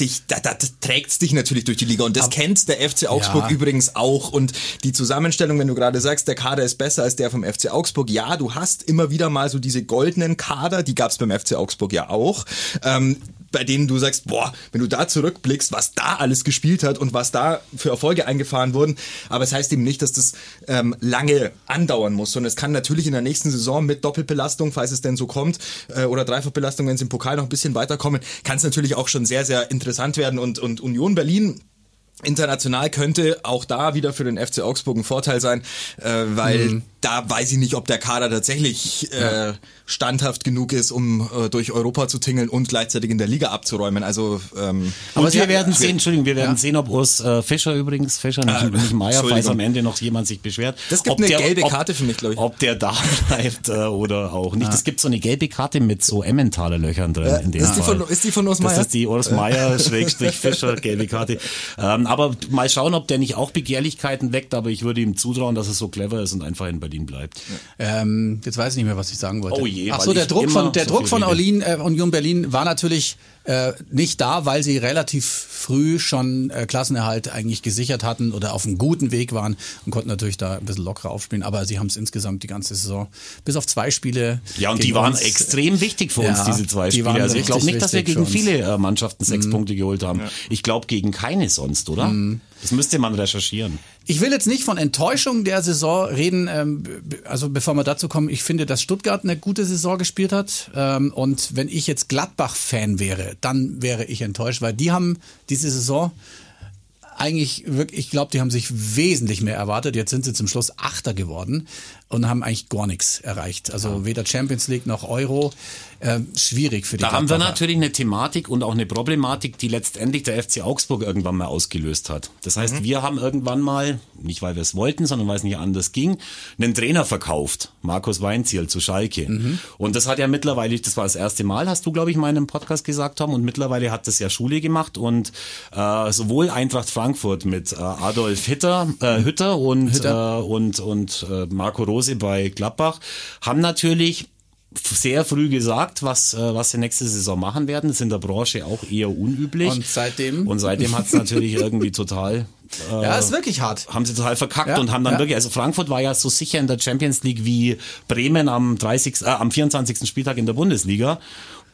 dich, da, da trägt's dich natürlich durch die Liga und das kennt der FC Augsburg Ja. übrigens auch und die Zusammenstellung, wenn du gerade sagst, der Kader ist besser als der vom FC Augsburg, ja, du hast immer wieder mal so diese goldenen Kader, die gab's beim FC Augsburg ja auch. Ähm, bei denen du sagst, boah, wenn du da zurückblickst, was da alles gespielt hat und was da für Erfolge eingefahren wurden. Aber es heißt eben nicht, dass das ähm, lange andauern muss, sondern es kann natürlich in der nächsten Saison mit Doppelbelastung, falls es denn so kommt, äh, oder Dreifachbelastung, wenn es im Pokal noch ein bisschen weiterkommen, kann es natürlich auch schon sehr, sehr interessant werden. Und, und Union Berlin International könnte auch da wieder für den FC Augsburg ein Vorteil sein, äh, weil mhm. da weiß ich nicht, ob der Kader tatsächlich äh, standhaft genug ist, um äh, durch Europa zu tingeln und gleichzeitig in der Liga abzuräumen. Also, ähm, aber wir werden sehen, Entschuldigung, wir werden ja. sehen, ob Urs äh, Fischer übrigens, Fischer, nicht, äh, nicht Meier, falls am Ende noch jemand sich beschwert. Das gibt eine der, gelbe ob, Karte für mich, glaube ich. Ob der da bleibt äh, oder auch nicht. Es ja. gibt so eine gelbe Karte mit so Emmentaler Löchern drin. Ja, in dem ist, Fall. Die von, ist die von Urs Meier? Das ist die Urs Meier, Schrägstrich Fischer, gelbe Karte. Ähm, aber mal schauen, ob der nicht auch Begehrlichkeiten weckt, aber ich würde ihm zutrauen, dass er so clever ist und einfach in Berlin bleibt. Ähm, jetzt weiß ich nicht mehr, was ich sagen wollte. Oh je, Ach so, der Druck von, der so Druck von Orlin, äh, Union Berlin war natürlich äh, nicht da, weil sie relativ früh schon äh, Klassenerhalt eigentlich gesichert hatten oder auf einem guten Weg waren und konnten natürlich da ein bisschen lockerer aufspielen. Aber sie haben es insgesamt die ganze Saison bis auf zwei Spiele. Ja, und die waren uns, extrem wichtig für uns, ja, diese zwei Spiele. Also ich glaube nicht, dass wir gegen viele äh, Mannschaften sechs mhm. Punkte geholt haben. Ja. Ich glaube gegen keine sonst, oder? Mhm. Das müsste man recherchieren. Ich will jetzt nicht von Enttäuschung der Saison reden, ähm, also bevor wir dazu kommen, ich finde, dass Stuttgart eine gute Saison gespielt hat. Ähm, und wenn ich jetzt Gladbach-Fan wäre, dann wäre ich enttäuscht, weil die haben diese Saison eigentlich wirklich, ich glaube, die haben sich wesentlich mehr erwartet. Jetzt sind sie zum Schluss Achter geworden und haben eigentlich gar nichts erreicht. Also ja. weder Champions League noch Euro. Äh, schwierig für die Da haben wir natürlich eine Thematik und auch eine Problematik, die letztendlich der FC Augsburg irgendwann mal ausgelöst hat. Das heißt, mhm. wir haben irgendwann mal, nicht weil wir es wollten, sondern weil es nicht anders ging, einen Trainer verkauft, Markus Weinziel zu Schalke. Mhm. Und das hat ja mittlerweile, das war das erste Mal, hast du, glaube ich, mal in einem Podcast gesagt haben, und mittlerweile hat das ja Schule gemacht und äh, sowohl Eintracht Frankfurt mit äh, Adolf Hitter, äh, Hütter und, Hütter. Äh, und, und äh, Marco Rose bei Gladbach haben natürlich sehr früh gesagt, was, äh, was sie nächste Saison machen werden. Das ist in der Branche auch eher unüblich. Und seitdem? Und seitdem hat es natürlich irgendwie total. Äh, ja, ist wirklich hart. Haben sie total verkackt ja, und haben dann ja. wirklich, also Frankfurt war ja so sicher in der Champions League wie Bremen am 30, äh, am 24. Spieltag in der Bundesliga.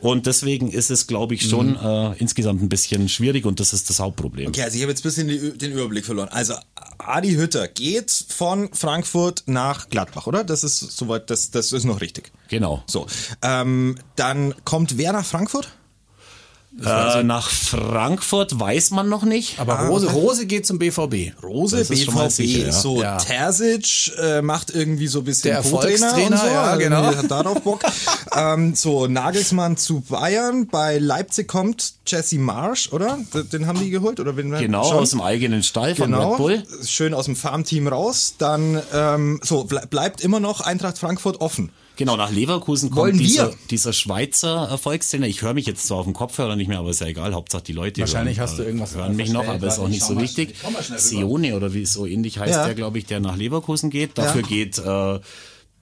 Und deswegen ist es, glaube ich, schon mhm. äh, insgesamt ein bisschen schwierig und das ist das Hauptproblem. Okay, also ich habe jetzt ein bisschen den Überblick verloren. Also Adi Hütter geht von Frankfurt nach Gladbach, oder? Das ist soweit, das, das ist noch richtig. Genau. So. Ähm, dann kommt wer nach Frankfurt? Äh, nach Frankfurt weiß man noch nicht. Aber ah, Rose, Rose geht zum BVB. Rose, das BVB. Sicher, ja. So, ja. Terzic äh, macht irgendwie so ein bisschen Der Erfolgstrainer, so, ja, genau. Hat darauf Bock. ähm, so, Nagelsmann zu Bayern. Bei Leipzig kommt Jesse Marsch, oder? Den haben die geholt? Oder wen genau, schon? aus dem eigenen Stall von genau, Red Bull. Schön aus dem Farmteam raus. Dann, ähm, so, bleibt immer noch Eintracht Frankfurt offen. Genau, nach Leverkusen kommt Wollen dieser, dieser Schweizer Erfolgstrainer. Ich höre mich jetzt zwar auf dem Kopfhörer nicht mehr, aber ist ja egal. Hauptsache die Leute Wahrscheinlich hören, hast du irgendwas hören mich noch, aber ist auch nicht so wichtig. Sione oder wie es so ähnlich heißt ja. der, glaube ich, der nach Leverkusen geht. Dafür ja. geht äh,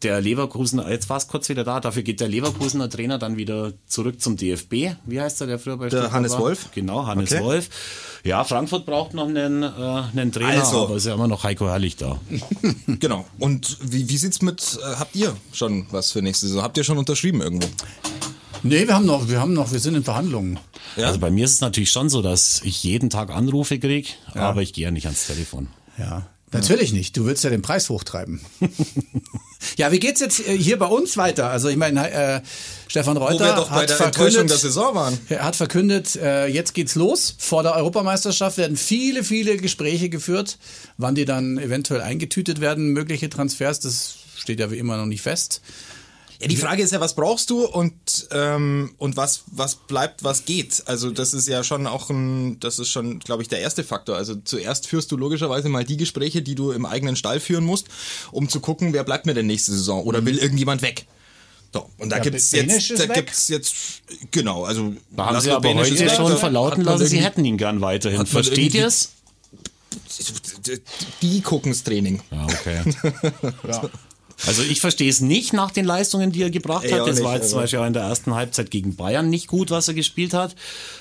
der Leverkusen, jetzt war es kurz wieder da, dafür geht der Leverkusener Trainer dann wieder zurück zum DFB. Wie heißt der, der früher bei Der Hannes war? Wolf. Genau, Hannes okay. Wolf. Ja, Frankfurt braucht noch einen, äh, einen Trainer, also. aber ist ja immer noch Heiko Herrlich da. genau. Und wie, wie sieht's mit, äh, habt ihr schon was für nächste Saison? Habt ihr schon unterschrieben irgendwo? Nee, wir haben noch, wir haben noch, wir sind in Verhandlungen. Ja. Also bei mir ist es natürlich schon so, dass ich jeden Tag Anrufe kriege, ja. aber ich gehe ja nicht ans Telefon. Ja. Natürlich nicht. Du willst ja den Preis hochtreiben. ja, wie geht's jetzt äh, hier bei uns weiter? Also ich meine, äh, Stefan Reuter Wo wir doch bei hat der verkündet, der Saison waren. Er hat verkündet, äh, jetzt geht's los. Vor der Europameisterschaft werden viele, viele Gespräche geführt, wann die dann eventuell eingetütet werden, mögliche Transfers. Das steht ja wie immer noch nicht fest. Ja, die Frage ist ja, was brauchst du und ähm, und was was bleibt, was geht. Also das ist ja schon auch ein, das ist schon, glaube ich, der erste Faktor. Also zuerst führst du logischerweise mal die Gespräche, die du im eigenen Stall führen musst, um zu gucken, wer bleibt mir denn nächste Saison oder will irgendjemand weg. So, und da ja, gibt's jetzt, da weg. gibt's jetzt, genau, also. Da haben sie aber heute weg, schon verlauten lassen, sie hätten ihn gern weiterhin. Versteht ihr es? Die gucken's Training. Ja, okay. ja. Also ich verstehe es nicht nach den Leistungen, die er gebracht hat. Das war jetzt zum Beispiel auch in der ersten Halbzeit gegen Bayern nicht gut, was er gespielt hat.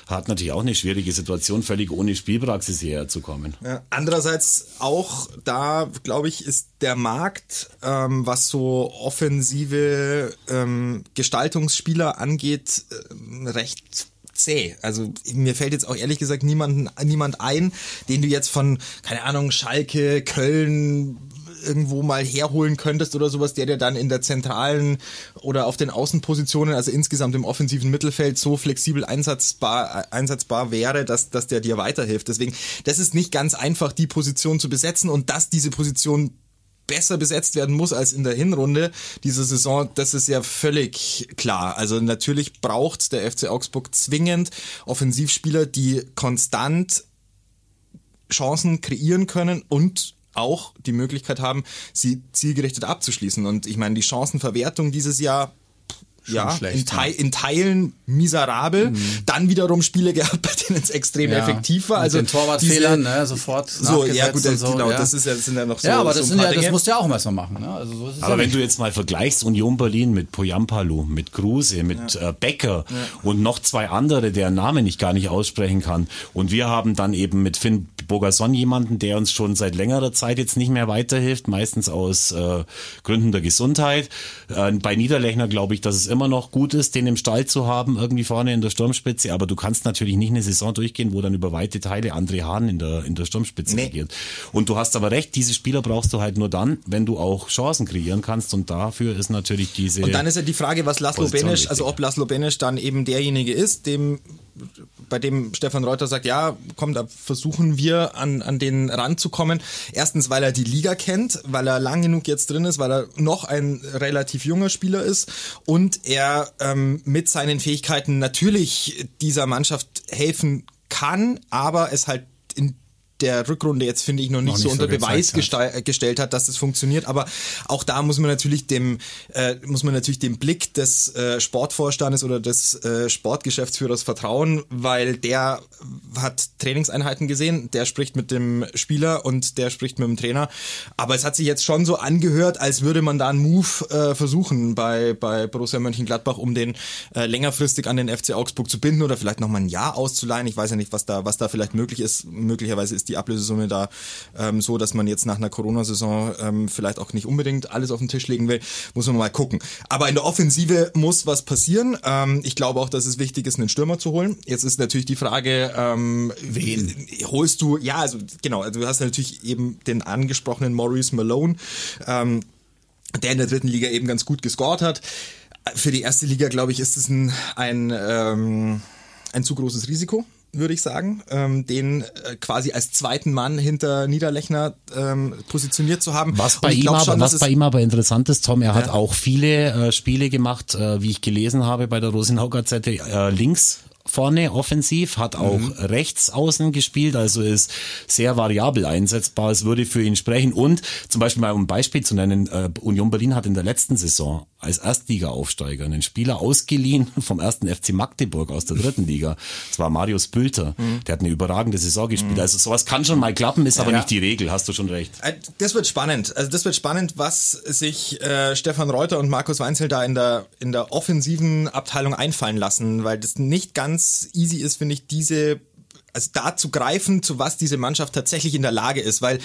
Hat natürlich auch eine schwierige Situation, völlig ohne Spielpraxis hierher zu kommen. Ja, andererseits auch da, glaube ich, ist der Markt, ähm, was so offensive ähm, Gestaltungsspieler angeht, äh, recht zäh. Also mir fällt jetzt auch ehrlich gesagt niemanden, niemand ein, den du jetzt von, keine Ahnung, Schalke, Köln, irgendwo mal herholen könntest oder sowas, der dir dann in der zentralen oder auf den Außenpositionen, also insgesamt im offensiven Mittelfeld so flexibel einsatzbar, einsatzbar wäre, dass, dass der dir weiterhilft. Deswegen, das ist nicht ganz einfach, die Position zu besetzen und dass diese Position besser besetzt werden muss als in der Hinrunde dieser Saison, das ist ja völlig klar. Also natürlich braucht der FC Augsburg zwingend Offensivspieler, die konstant Chancen kreieren können und auch die Möglichkeit haben, sie zielgerichtet abzuschließen. Und ich meine, die Chancenverwertung dieses Jahr ja, schlecht, in, Te in, Teilen miserabel. Mhm. Dann wiederum Spiele gehabt, bei denen es extrem ja. effektiv war. Also den Torwartfehlern, ne, sofort so, ja gut, so, genau, ja. das ist ja, das sind ja noch so. Ja, aber das, so sind ja, das musst du ja auch erstmal machen. Ne? Also so ist es aber wenn du jetzt mal vergleichst Union Berlin mit Poyampalu, mit Kruse, mit ja. äh, Becker und noch zwei andere, deren Namen ich gar nicht aussprechen kann. Und wir haben dann eben mit Finn Bogason jemanden, der uns schon seit längerer Zeit jetzt nicht mehr weiterhilft, meistens aus äh, Gründen der Gesundheit. Äh, bei Niederlechner glaube ich, dass es immer noch gut ist, den im Stall zu haben, irgendwie vorne in der Sturmspitze. Aber du kannst natürlich nicht eine Saison durchgehen, wo dann über weite Teile André Hahn in der, in der Sturmspitze nee. regiert. Und du hast aber recht, diese Spieler brauchst du halt nur dann, wenn du auch Chancen kreieren kannst. Und dafür ist natürlich diese. Und dann ist ja die Frage, was Laszlo Benisch, also ob Laszlo Benisch dann eben derjenige ist, dem bei dem Stefan Reuter sagt, ja, komm, da versuchen wir an, an den ranzukommen. Erstens, weil er die Liga kennt, weil er lang genug jetzt drin ist, weil er noch ein relativ junger Spieler ist und er ähm, mit seinen Fähigkeiten natürlich dieser Mannschaft helfen kann, aber es halt in der Rückrunde jetzt, finde ich, noch nicht, noch nicht so, so unter Beweis hat. gestellt hat, dass es funktioniert. Aber auch da muss man natürlich dem, äh, muss man natürlich dem Blick des äh, Sportvorstandes oder des äh, Sportgeschäftsführers vertrauen, weil der hat Trainingseinheiten gesehen, der spricht mit dem Spieler und der spricht mit dem Trainer. Aber es hat sich jetzt schon so angehört, als würde man da einen Move äh, versuchen bei, bei Borussia Mönchengladbach, um den äh, längerfristig an den FC Augsburg zu binden oder vielleicht nochmal ein Jahr auszuleihen. Ich weiß ja nicht, was da, was da vielleicht möglich ist. Möglicherweise ist die Ablösesumme da ähm, so, dass man jetzt nach einer Corona-Saison ähm, vielleicht auch nicht unbedingt alles auf den Tisch legen will. Muss man mal gucken. Aber in der Offensive muss was passieren. Ähm, ich glaube auch, dass es wichtig ist, einen Stürmer zu holen. Jetzt ist natürlich die Frage, ähm, wen holst du? Ja, also genau, also du hast natürlich eben den angesprochenen Maurice Malone, ähm, der in der dritten Liga eben ganz gut gescored hat. Für die erste Liga, glaube ich, ist es ein, ein, ähm, ein zu großes Risiko würde ich sagen, ähm, den äh, quasi als zweiten Mann hinter Niederlechner ähm, positioniert zu haben. Was bei, ihm aber, schon, was bei ihm aber interessant ist, Tom, er ja. hat auch viele äh, Spiele gemacht, äh, wie ich gelesen habe bei der Rosenau Gazette, äh, links vorne offensiv, hat auch mhm. rechts außen gespielt, also ist sehr variabel einsetzbar. Es würde für ihn sprechen. Und zum Beispiel mal um ein Beispiel zu nennen, äh, Union Berlin hat in der letzten Saison als Erstliga-Aufsteiger einen Spieler ausgeliehen vom ersten FC Magdeburg aus der dritten Liga. Das war Marius Bülter. Mhm. Der hat eine überragende Saison gespielt. Mhm. Also sowas kann schon mal klappen, ist aber ja. nicht die Regel. Hast du schon recht. Äh, das wird spannend. Also das wird spannend, was sich äh, Stefan Reuter und Markus Weinzel da in der, in der offensiven Abteilung einfallen lassen, weil das nicht ganz easy ist, finde ich, diese also da zu greifen, zu was diese Mannschaft tatsächlich in der Lage ist, weil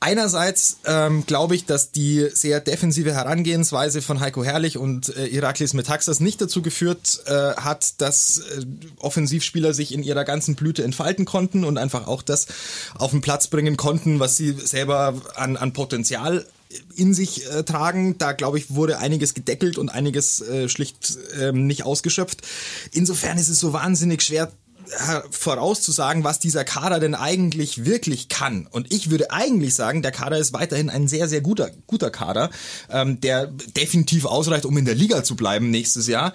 Einerseits ähm, glaube ich, dass die sehr defensive Herangehensweise von Heiko Herrlich und äh, Iraklis Metaxas nicht dazu geführt äh, hat, dass äh, Offensivspieler sich in ihrer ganzen Blüte entfalten konnten und einfach auch das auf den Platz bringen konnten, was sie selber an, an Potenzial in sich äh, tragen. Da glaube ich wurde einiges gedeckelt und einiges äh, schlicht äh, nicht ausgeschöpft. Insofern ist es so wahnsinnig schwer vorauszusagen, was dieser Kader denn eigentlich wirklich kann. Und ich würde eigentlich sagen, der Kader ist weiterhin ein sehr, sehr guter, guter Kader, ähm, der definitiv ausreicht, um in der Liga zu bleiben nächstes Jahr.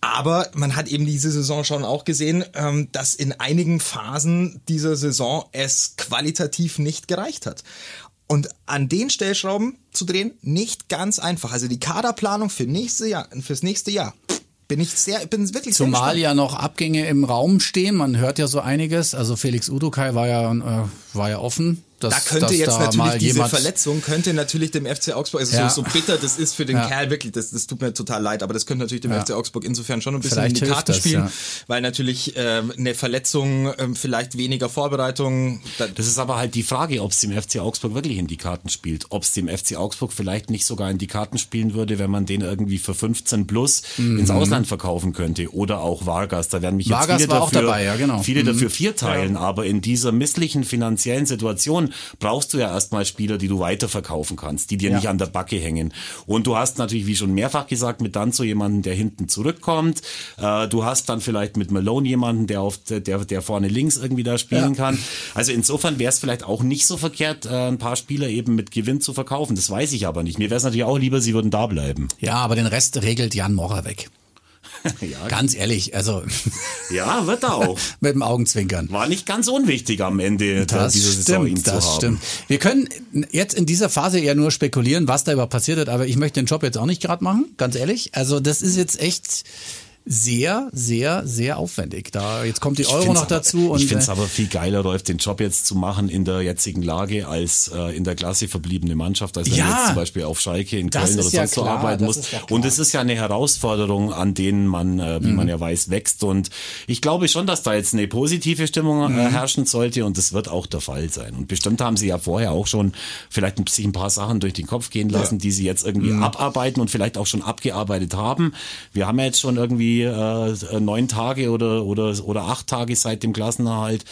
Aber man hat eben diese Saison schon auch gesehen, ähm, dass in einigen Phasen dieser Saison es qualitativ nicht gereicht hat. Und an den Stellschrauben zu drehen, nicht ganz einfach. Also die Kaderplanung für nächste Jahr, fürs nächste Jahr bin ich sehr, bin wirklich Zumal sehr ja noch Abgänge im Raum stehen. Man hört ja so einiges. Also Felix Udukai war ja, äh, war ja offen dass, da könnte dass jetzt da natürlich diese Verletzung könnte natürlich dem FC Augsburg, also Ja. so, so bitter das ist für den Ja. Kerl wirklich, das, das tut mir total leid, aber das könnte natürlich dem Ja. FC Augsburg insofern schon ein bisschen Vielleicht in die Karten das, spielen, ja. weil natürlich ähm, eine Verletzung, ähm, vielleicht weniger Vorbereitung, da, Das ist aber halt die Frage, ob es dem FC Augsburg wirklich in die Karten spielt. Ob es dem FC Augsburg vielleicht nicht sogar in die Karten spielen würde, wenn man den irgendwie für 15 plus ins Ausland verkaufen könnte. Oder auch Vargas. Da werden mich jetzt Mhm. Vargas viele war auch dafür, dabei, ja, genau. viele dafür vierteilen. Aber in dieser misslichen finanziellen Situation brauchst du ja erstmal Spieler, die du weiterverkaufen kannst, die dir nicht an der Backe hängen. Und du hast natürlich, wie schon mehrfach gesagt, mit dann so jemanden, der hinten zurückkommt. Äh, du hast dann vielleicht mit Malone jemanden, der auf der, der, vorne links irgendwie da spielen kann. Also insofern wäre es vielleicht auch nicht so verkehrt, äh, ein paar Spieler eben mit Gewinn zu verkaufen. Das weiß ich aber nicht. Mir wäre es natürlich auch lieber, sie würden da bleiben. Ja, aber den Rest regelt Jan Morrer weg. ja, Ganz ehrlich, also ja, wird er auch. mit dem Augenzwinkern. War nicht ganz unwichtig am Ende Das dieser Saison ihn stimmt, das haben. stimmt. Wir können jetzt in dieser Phase ja nur spekulieren, was da überhaupt passiert ist, aber ich möchte den Job jetzt auch nicht gerade machen, ganz ehrlich. Also das ist jetzt echt sehr, sehr, sehr aufwendig. Da jetzt kommt die Euro noch aber, dazu und ich finde es äh, aber viel geiler, Rolf, den Job jetzt zu machen in der jetzigen Lage, als äh, in der Klasse verbliebene Mannschaft, als wenn Ja. du jetzt zum Beispiel auf Schalke in Köln oder ja sonst so klar, arbeiten ist ja. Und es ist ja eine Herausforderung, an denen man, äh, wie man ja weiß, wächst. Und ich glaube schon, dass da jetzt eine positive Stimmung äh, herrschen sollte und das wird auch der Fall sein. Und bestimmt haben sie ja vorher auch schon vielleicht sich ein paar Sachen durch den Kopf gehen lassen, die sie jetzt irgendwie abarbeiten und vielleicht auch schon abgearbeitet haben. Wir haben ja jetzt schon irgendwie äh, neun Tage oder, oder, oder acht Tage seit dem Klassenerhalt.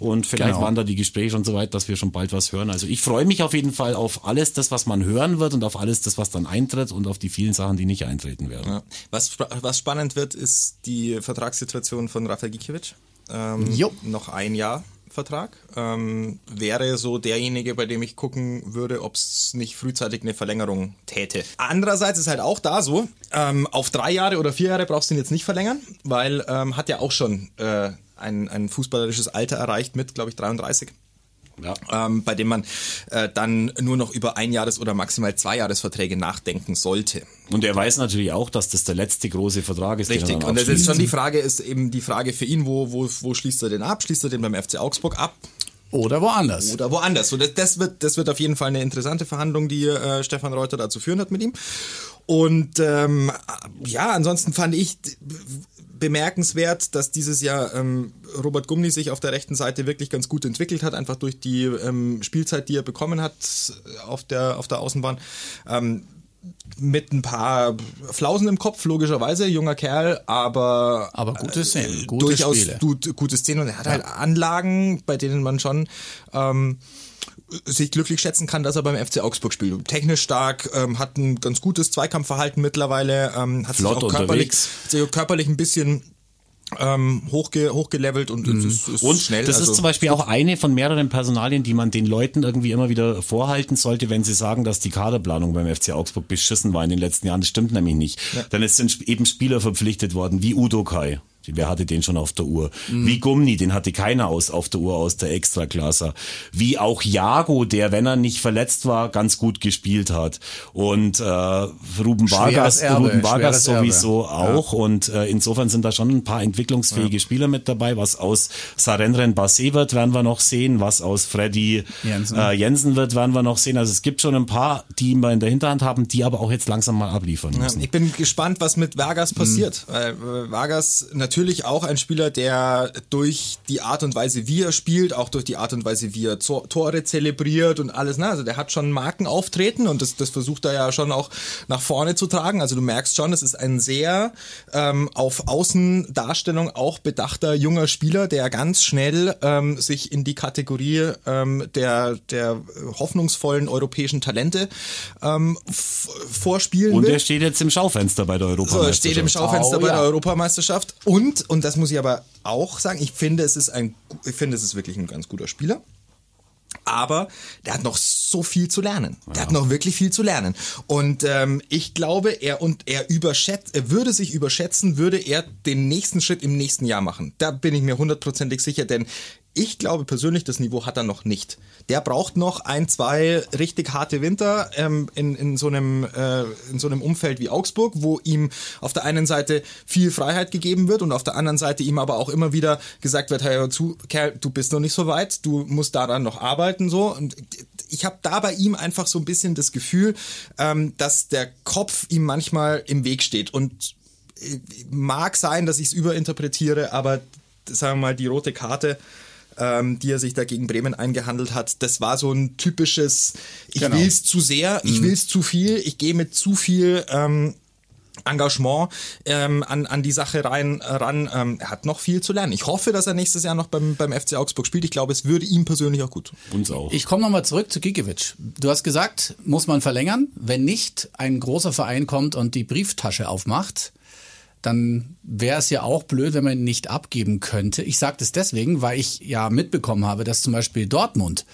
Und vielleicht Genau. waren da die Gespräche schon so weit, dass wir schon bald was hören. Also ich freue mich auf jeden Fall auf alles das, was man hören wird und auf alles das, was dann eintritt und auf die vielen Sachen, die nicht eintreten werden. Ja. Was, was spannend wird, ist die Vertragssituation von Rafael Gikiewicz. Ähm, Jo. Noch ein Jahr Vertrag. Ähm, wäre so derjenige, bei dem ich gucken würde, ob es nicht frühzeitig eine Verlängerung täte. Andererseits ist halt auch da so, ähm, auf drei Jahre oder vier Jahre brauchst du ihn jetzt nicht verlängern, weil ähm, hat ja auch schon äh, ein, ein fußballerisches Alter erreicht mit, glaube ich, 33 Ja. ähm, bei dem man äh, dann nur noch über Einjahres- oder maximal Zweijahresverträge nachdenken sollte. Und er weiß natürlich auch, dass das der letzte große Vertrag ist. den er Richtig. dann Und das ist schon die Frage, ist eben die Frage für ihn, wo, wo, wo schließt er den ab? Schließt er den beim FC Augsburg ab? oder woanders. Oder woanders. So, das, das, wird, das wird auf jeden Fall eine interessante Verhandlung, die äh, Stefan Reuter da zu führen hat mit ihm. Und ähm, ja, ansonsten fand ich bemerkenswert, dass dieses Jahr ähm, Robert Gumni sich auf der rechten Seite wirklich ganz gut entwickelt hat, einfach durch die ähm, Spielzeit, die er bekommen hat äh, auf der, auf der Außenbahn. Ähm, mit ein paar Flausen im Kopf, logischerweise, junger Kerl, aber Aber gute Szenen, gute durchaus Spiele. gut, gute Szenen und er hat halt Anlagen, bei denen man schon ähm, sich glücklich schätzen kann, dass er beim FC Augsburg spielt. Technisch stark, ähm, hat ein ganz gutes Zweikampfverhalten mittlerweile, ähm, hat Flott sich auch körperlich, hat sich auch körperlich ein bisschen ähm, hochge, hochgelevelt und es ist, ist Und schnell. das also, ist zum Beispiel auch eine von mehreren Personalien, die man den Leuten irgendwie immer wieder vorhalten sollte, wenn sie sagen, dass die Kaderplanung beim FC Augsburg beschissen war in den letzten Jahren. Das stimmt nämlich nicht. Denn es sind eben Spieler verpflichtet worden, wie Udo Kai. Wer hatte den schon auf der Uhr? Wie Gumni, den hatte keiner aus auf der Uhr aus der Extraklasse. Wie auch Jago, der, wenn er nicht verletzt war, ganz gut gespielt hat. Und äh, Ruben Vargas, Erbe, Ruben Vargas schweres Erbe. sowieso auch. Und äh, insofern sind da schon ein paar entwicklungsfähige Spieler mit dabei. Was aus Sarenren Basse wird, werden wir noch sehen. Was aus Freddy Jensen. Äh, Jensen wird, werden wir noch sehen. Also es gibt schon ein paar, die wir in der Hinterhand haben, die aber auch jetzt langsam mal abliefern Ja, müssen. ich bin gespannt, was mit Vargas passiert. Weil äh, Vargas natürlich auch ein Spieler, der durch die Art und Weise, wie er spielt, auch durch die Art und Weise, wie er Tore zelebriert und alles, ne? also der hat schon Markenauftreten und das, das versucht er ja schon auch nach vorne zu tragen. Also du merkst schon, es ist ein sehr ähm, auf Außendarstellung auch bedachter junger Spieler, der ganz schnell ähm, sich in die Kategorie ähm, der, der hoffnungsvollen europäischen Talente ähm, vorspielen Und will. er steht jetzt im Schaufenster bei der So, er Europameisterschaft. steht im Schaufenster Oh, bei ja. der Europameisterschaft. Und, und das muss ich aber auch sagen, ich finde, es ist ein, ich finde, es ist wirklich ein ganz guter Spieler. Aber der hat noch so viel zu lernen. Der hat noch wirklich viel zu lernen. Und ähm, ich glaube, er und er überschätzt, er würde sich überschätzen, würde er den nächsten Schritt im nächsten Jahr machen. Da bin ich mir hundertprozentig sicher, denn ich glaube persönlich, das Niveau hat er noch nicht. Der braucht noch ein, zwei richtig harte Winter ähm, in, in, so einem, äh, in so einem Umfeld wie Augsburg, wo ihm auf der einen Seite viel Freiheit gegeben wird und auf der anderen Seite ihm aber auch immer wieder gesagt wird, hey, zu, Kerl, du bist noch nicht so weit, du musst daran noch arbeiten. so. Und ich habe da bei ihm einfach so ein bisschen das Gefühl, ähm, dass der Kopf ihm manchmal im Weg steht. Und äh, mag sein, dass ich es überinterpretiere, aber sagen wir mal, die rote Karte ähm, die er sich da gegen Bremen eingehandelt hat. Das war so ein typisches, ich Genau. will's zu sehr, ich Mhm. will's zu viel, ich gehe mit zu viel ähm, Engagement ähm, an, an die Sache rein ran. Ähm, er hat noch viel zu lernen. Ich hoffe, dass er nächstes Jahr noch beim, beim FC Augsburg spielt. Ich glaube, es würde ihm persönlich auch gut tun. Uns auch. Ich komme nochmal zurück zu Gikiewicz. Du hast gesagt, muss man verlängern. Wenn nicht ein großer Verein kommt und die Brieftasche aufmacht, dann wäre es ja auch blöd, wenn man ihn nicht abgeben könnte. Ich sage das deswegen, weil ich ja mitbekommen habe, dass zum Beispiel Dortmund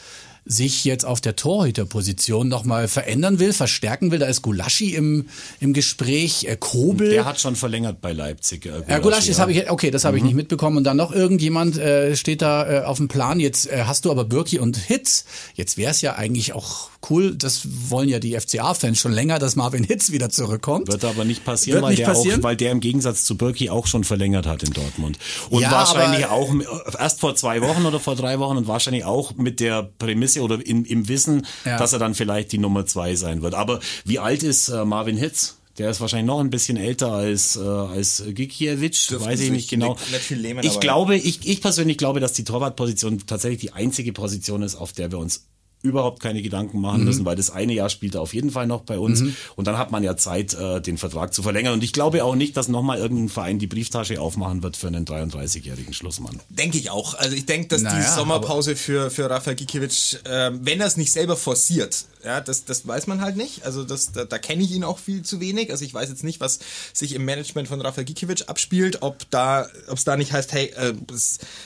sich jetzt auf der Torhüterposition nochmal verändern will, verstärken will. Da ist Gulaschi im, im Gespräch, äh, Kobel. Der hat schon verlängert bei Leipzig. Äh, Ja, Gulasch, das habe ich, okay, das habe ich nicht mitbekommen. Und dann noch irgendjemand äh, steht da äh, auf dem Plan. Jetzt äh, hast du aber Birki und Hitz. Jetzt wäre es ja eigentlich auch cool. Das wollen ja die FCA-Fans schon länger, dass Marvin Hitz wieder zurückkommt. Wird aber nicht passieren, Wird weil, nicht der passieren? Auch, weil der im Gegensatz zu Birki auch schon verlängert hat in Dortmund. Und Ja, wahrscheinlich aber- auch erst vor zwei Wochen oder vor drei Wochen und wahrscheinlich auch mit der Prämisse oder in, im Wissen, Ja. dass er dann vielleicht die Nummer zwei sein wird. Aber wie alt ist äh, Marvin Hitz? Der ist wahrscheinlich noch ein bisschen älter als, äh, als Gikiewicz, Dürften weiß ich nicht genau. ich glaube, ich, ich persönlich glaube, dass die Torwartposition tatsächlich die einzige Position ist, auf der wir uns überhaupt keine Gedanken machen müssen, weil das eine Jahr spielt er auf jeden Fall noch bei uns und dann hat man ja Zeit, äh, den Vertrag zu verlängern und ich glaube auch nicht, dass nochmal irgendein Verein die Brieftasche aufmachen wird für einen 33-jährigen Schlussmann. Denke ich auch. Also ich denke, dass die Naja, Sommerpause für, für Rafa Gikiewicz, ähm, wenn er es nicht selber forciert, ja, das, das weiß man halt nicht. Also das, da, da kenne ich ihn auch viel zu wenig. Also ich weiß jetzt nicht, was sich im Management von Rafa Gikiewicz abspielt, ob da, ob es da nicht heißt, hey, äh,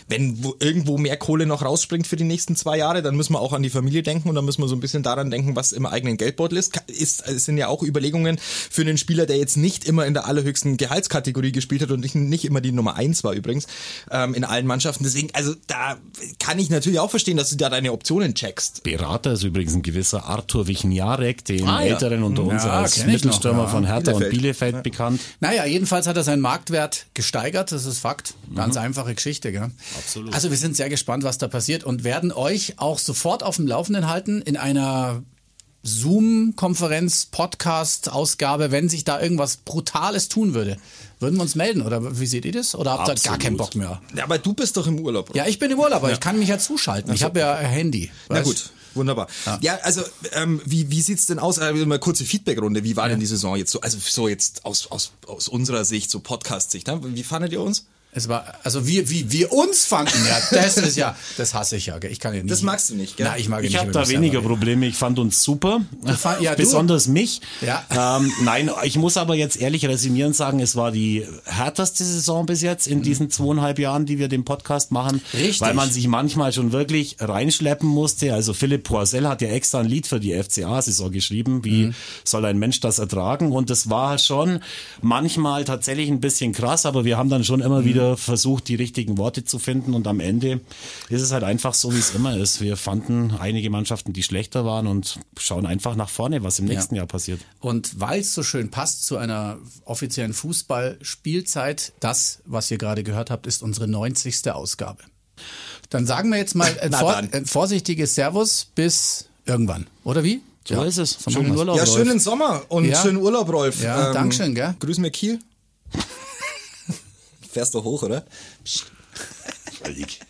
wenn wo, irgendwo mehr Kohle noch rausspringt für die nächsten zwei Jahre, dann müssen wir auch an die Familie denken und dann müssen wir so ein bisschen daran denken, was im eigenen Geldbeutel ist. Ist es sind ja auch Überlegungen für einen Spieler, der jetzt nicht immer in der allerhöchsten Gehaltskategorie gespielt hat und nicht, nicht immer die Nummer eins war übrigens ähm, in allen Mannschaften. Deswegen, also da kann ich natürlich auch verstehen, dass du da deine Optionen checkst. Berater ist übrigens ein gewisser Arthur Wichniarek, den Ah, ja. Älteren unter uns Ja, als noch, Mittelstürmer ja. von Hertha und Bielefeld. Bielefeld bekannt. Naja, jedenfalls hat er seinen Marktwert gesteigert, das ist Fakt. Ganz einfache Geschichte, gell? Absolut. Also wir sind sehr gespannt, was da passiert und werden euch auch sofort auf dem Laufenden halten in einer Zoom-Konferenz, Podcast-Ausgabe, wenn sich da irgendwas Brutales tun würde. Würden wir uns melden oder wie seht ihr das? Oder habt ihr gar Absolut. keinen Bock mehr? Ja, aber du bist doch im Urlaub. oder? Ja, ich bin im Urlaub, aber ich kann mich ja zuschalten. Ich habe ja ein Handy. Na weißt? gut, wunderbar. Ja, also ähm, wie, wie sieht's denn aus? Äh, mal kurze Feedbackrunde. Wie war denn die Saison jetzt so? Also so jetzt aus, aus, aus unserer Sicht, so Podcast-Sicht. Ne? Wie fandet ihr uns? Es war, also wie, wie wir uns fanden, ja, das ist ja, das hasse ich ja, gell. ich kann ja nicht. Das magst du nicht, gell? Nein, ich mag ja Ich nicht habe über da weniger selber. Probleme. Ich fand uns super. fand- ja, du. Besonders mich. Ja. Ähm, nein, ich muss aber jetzt ehrlich resümierend sagen, es war die härteste Saison bis jetzt in diesen zweieinhalb Jahren, die wir den Podcast machen. Richtig. Weil man sich manchmal schon wirklich reinschleppen musste. Also Philipp Poisel hat ja extra ein Lied für die FCA-Saison geschrieben. Wie Mhm. soll ein Mensch das ertragen? Und das war schon manchmal tatsächlich ein bisschen krass, aber wir haben dann schon Mhm. immer wieder versucht, die richtigen Worte zu finden. Und am Ende ist es halt einfach so, wie es immer ist. Wir fanden einige Mannschaften, die schlechter waren und schauen einfach nach vorne, was im nächsten Jahr passiert. Und weil es so schön passt zu einer offiziellen Fußballspielzeit, das, was ihr gerade gehört habt, ist unsere 90. Ausgabe. Dann sagen wir jetzt mal ein, vor, dann. ein vorsichtiges Servus bis irgendwann, oder wie? So ist es. Schönen. Urlaub. Ja, schönen Sommer und Ja. schönen Urlaub, Rolf. Ähm, Ja, Dankeschön, gell? Grüß mir Kiel. Fährst du hoch, oder? Völlig.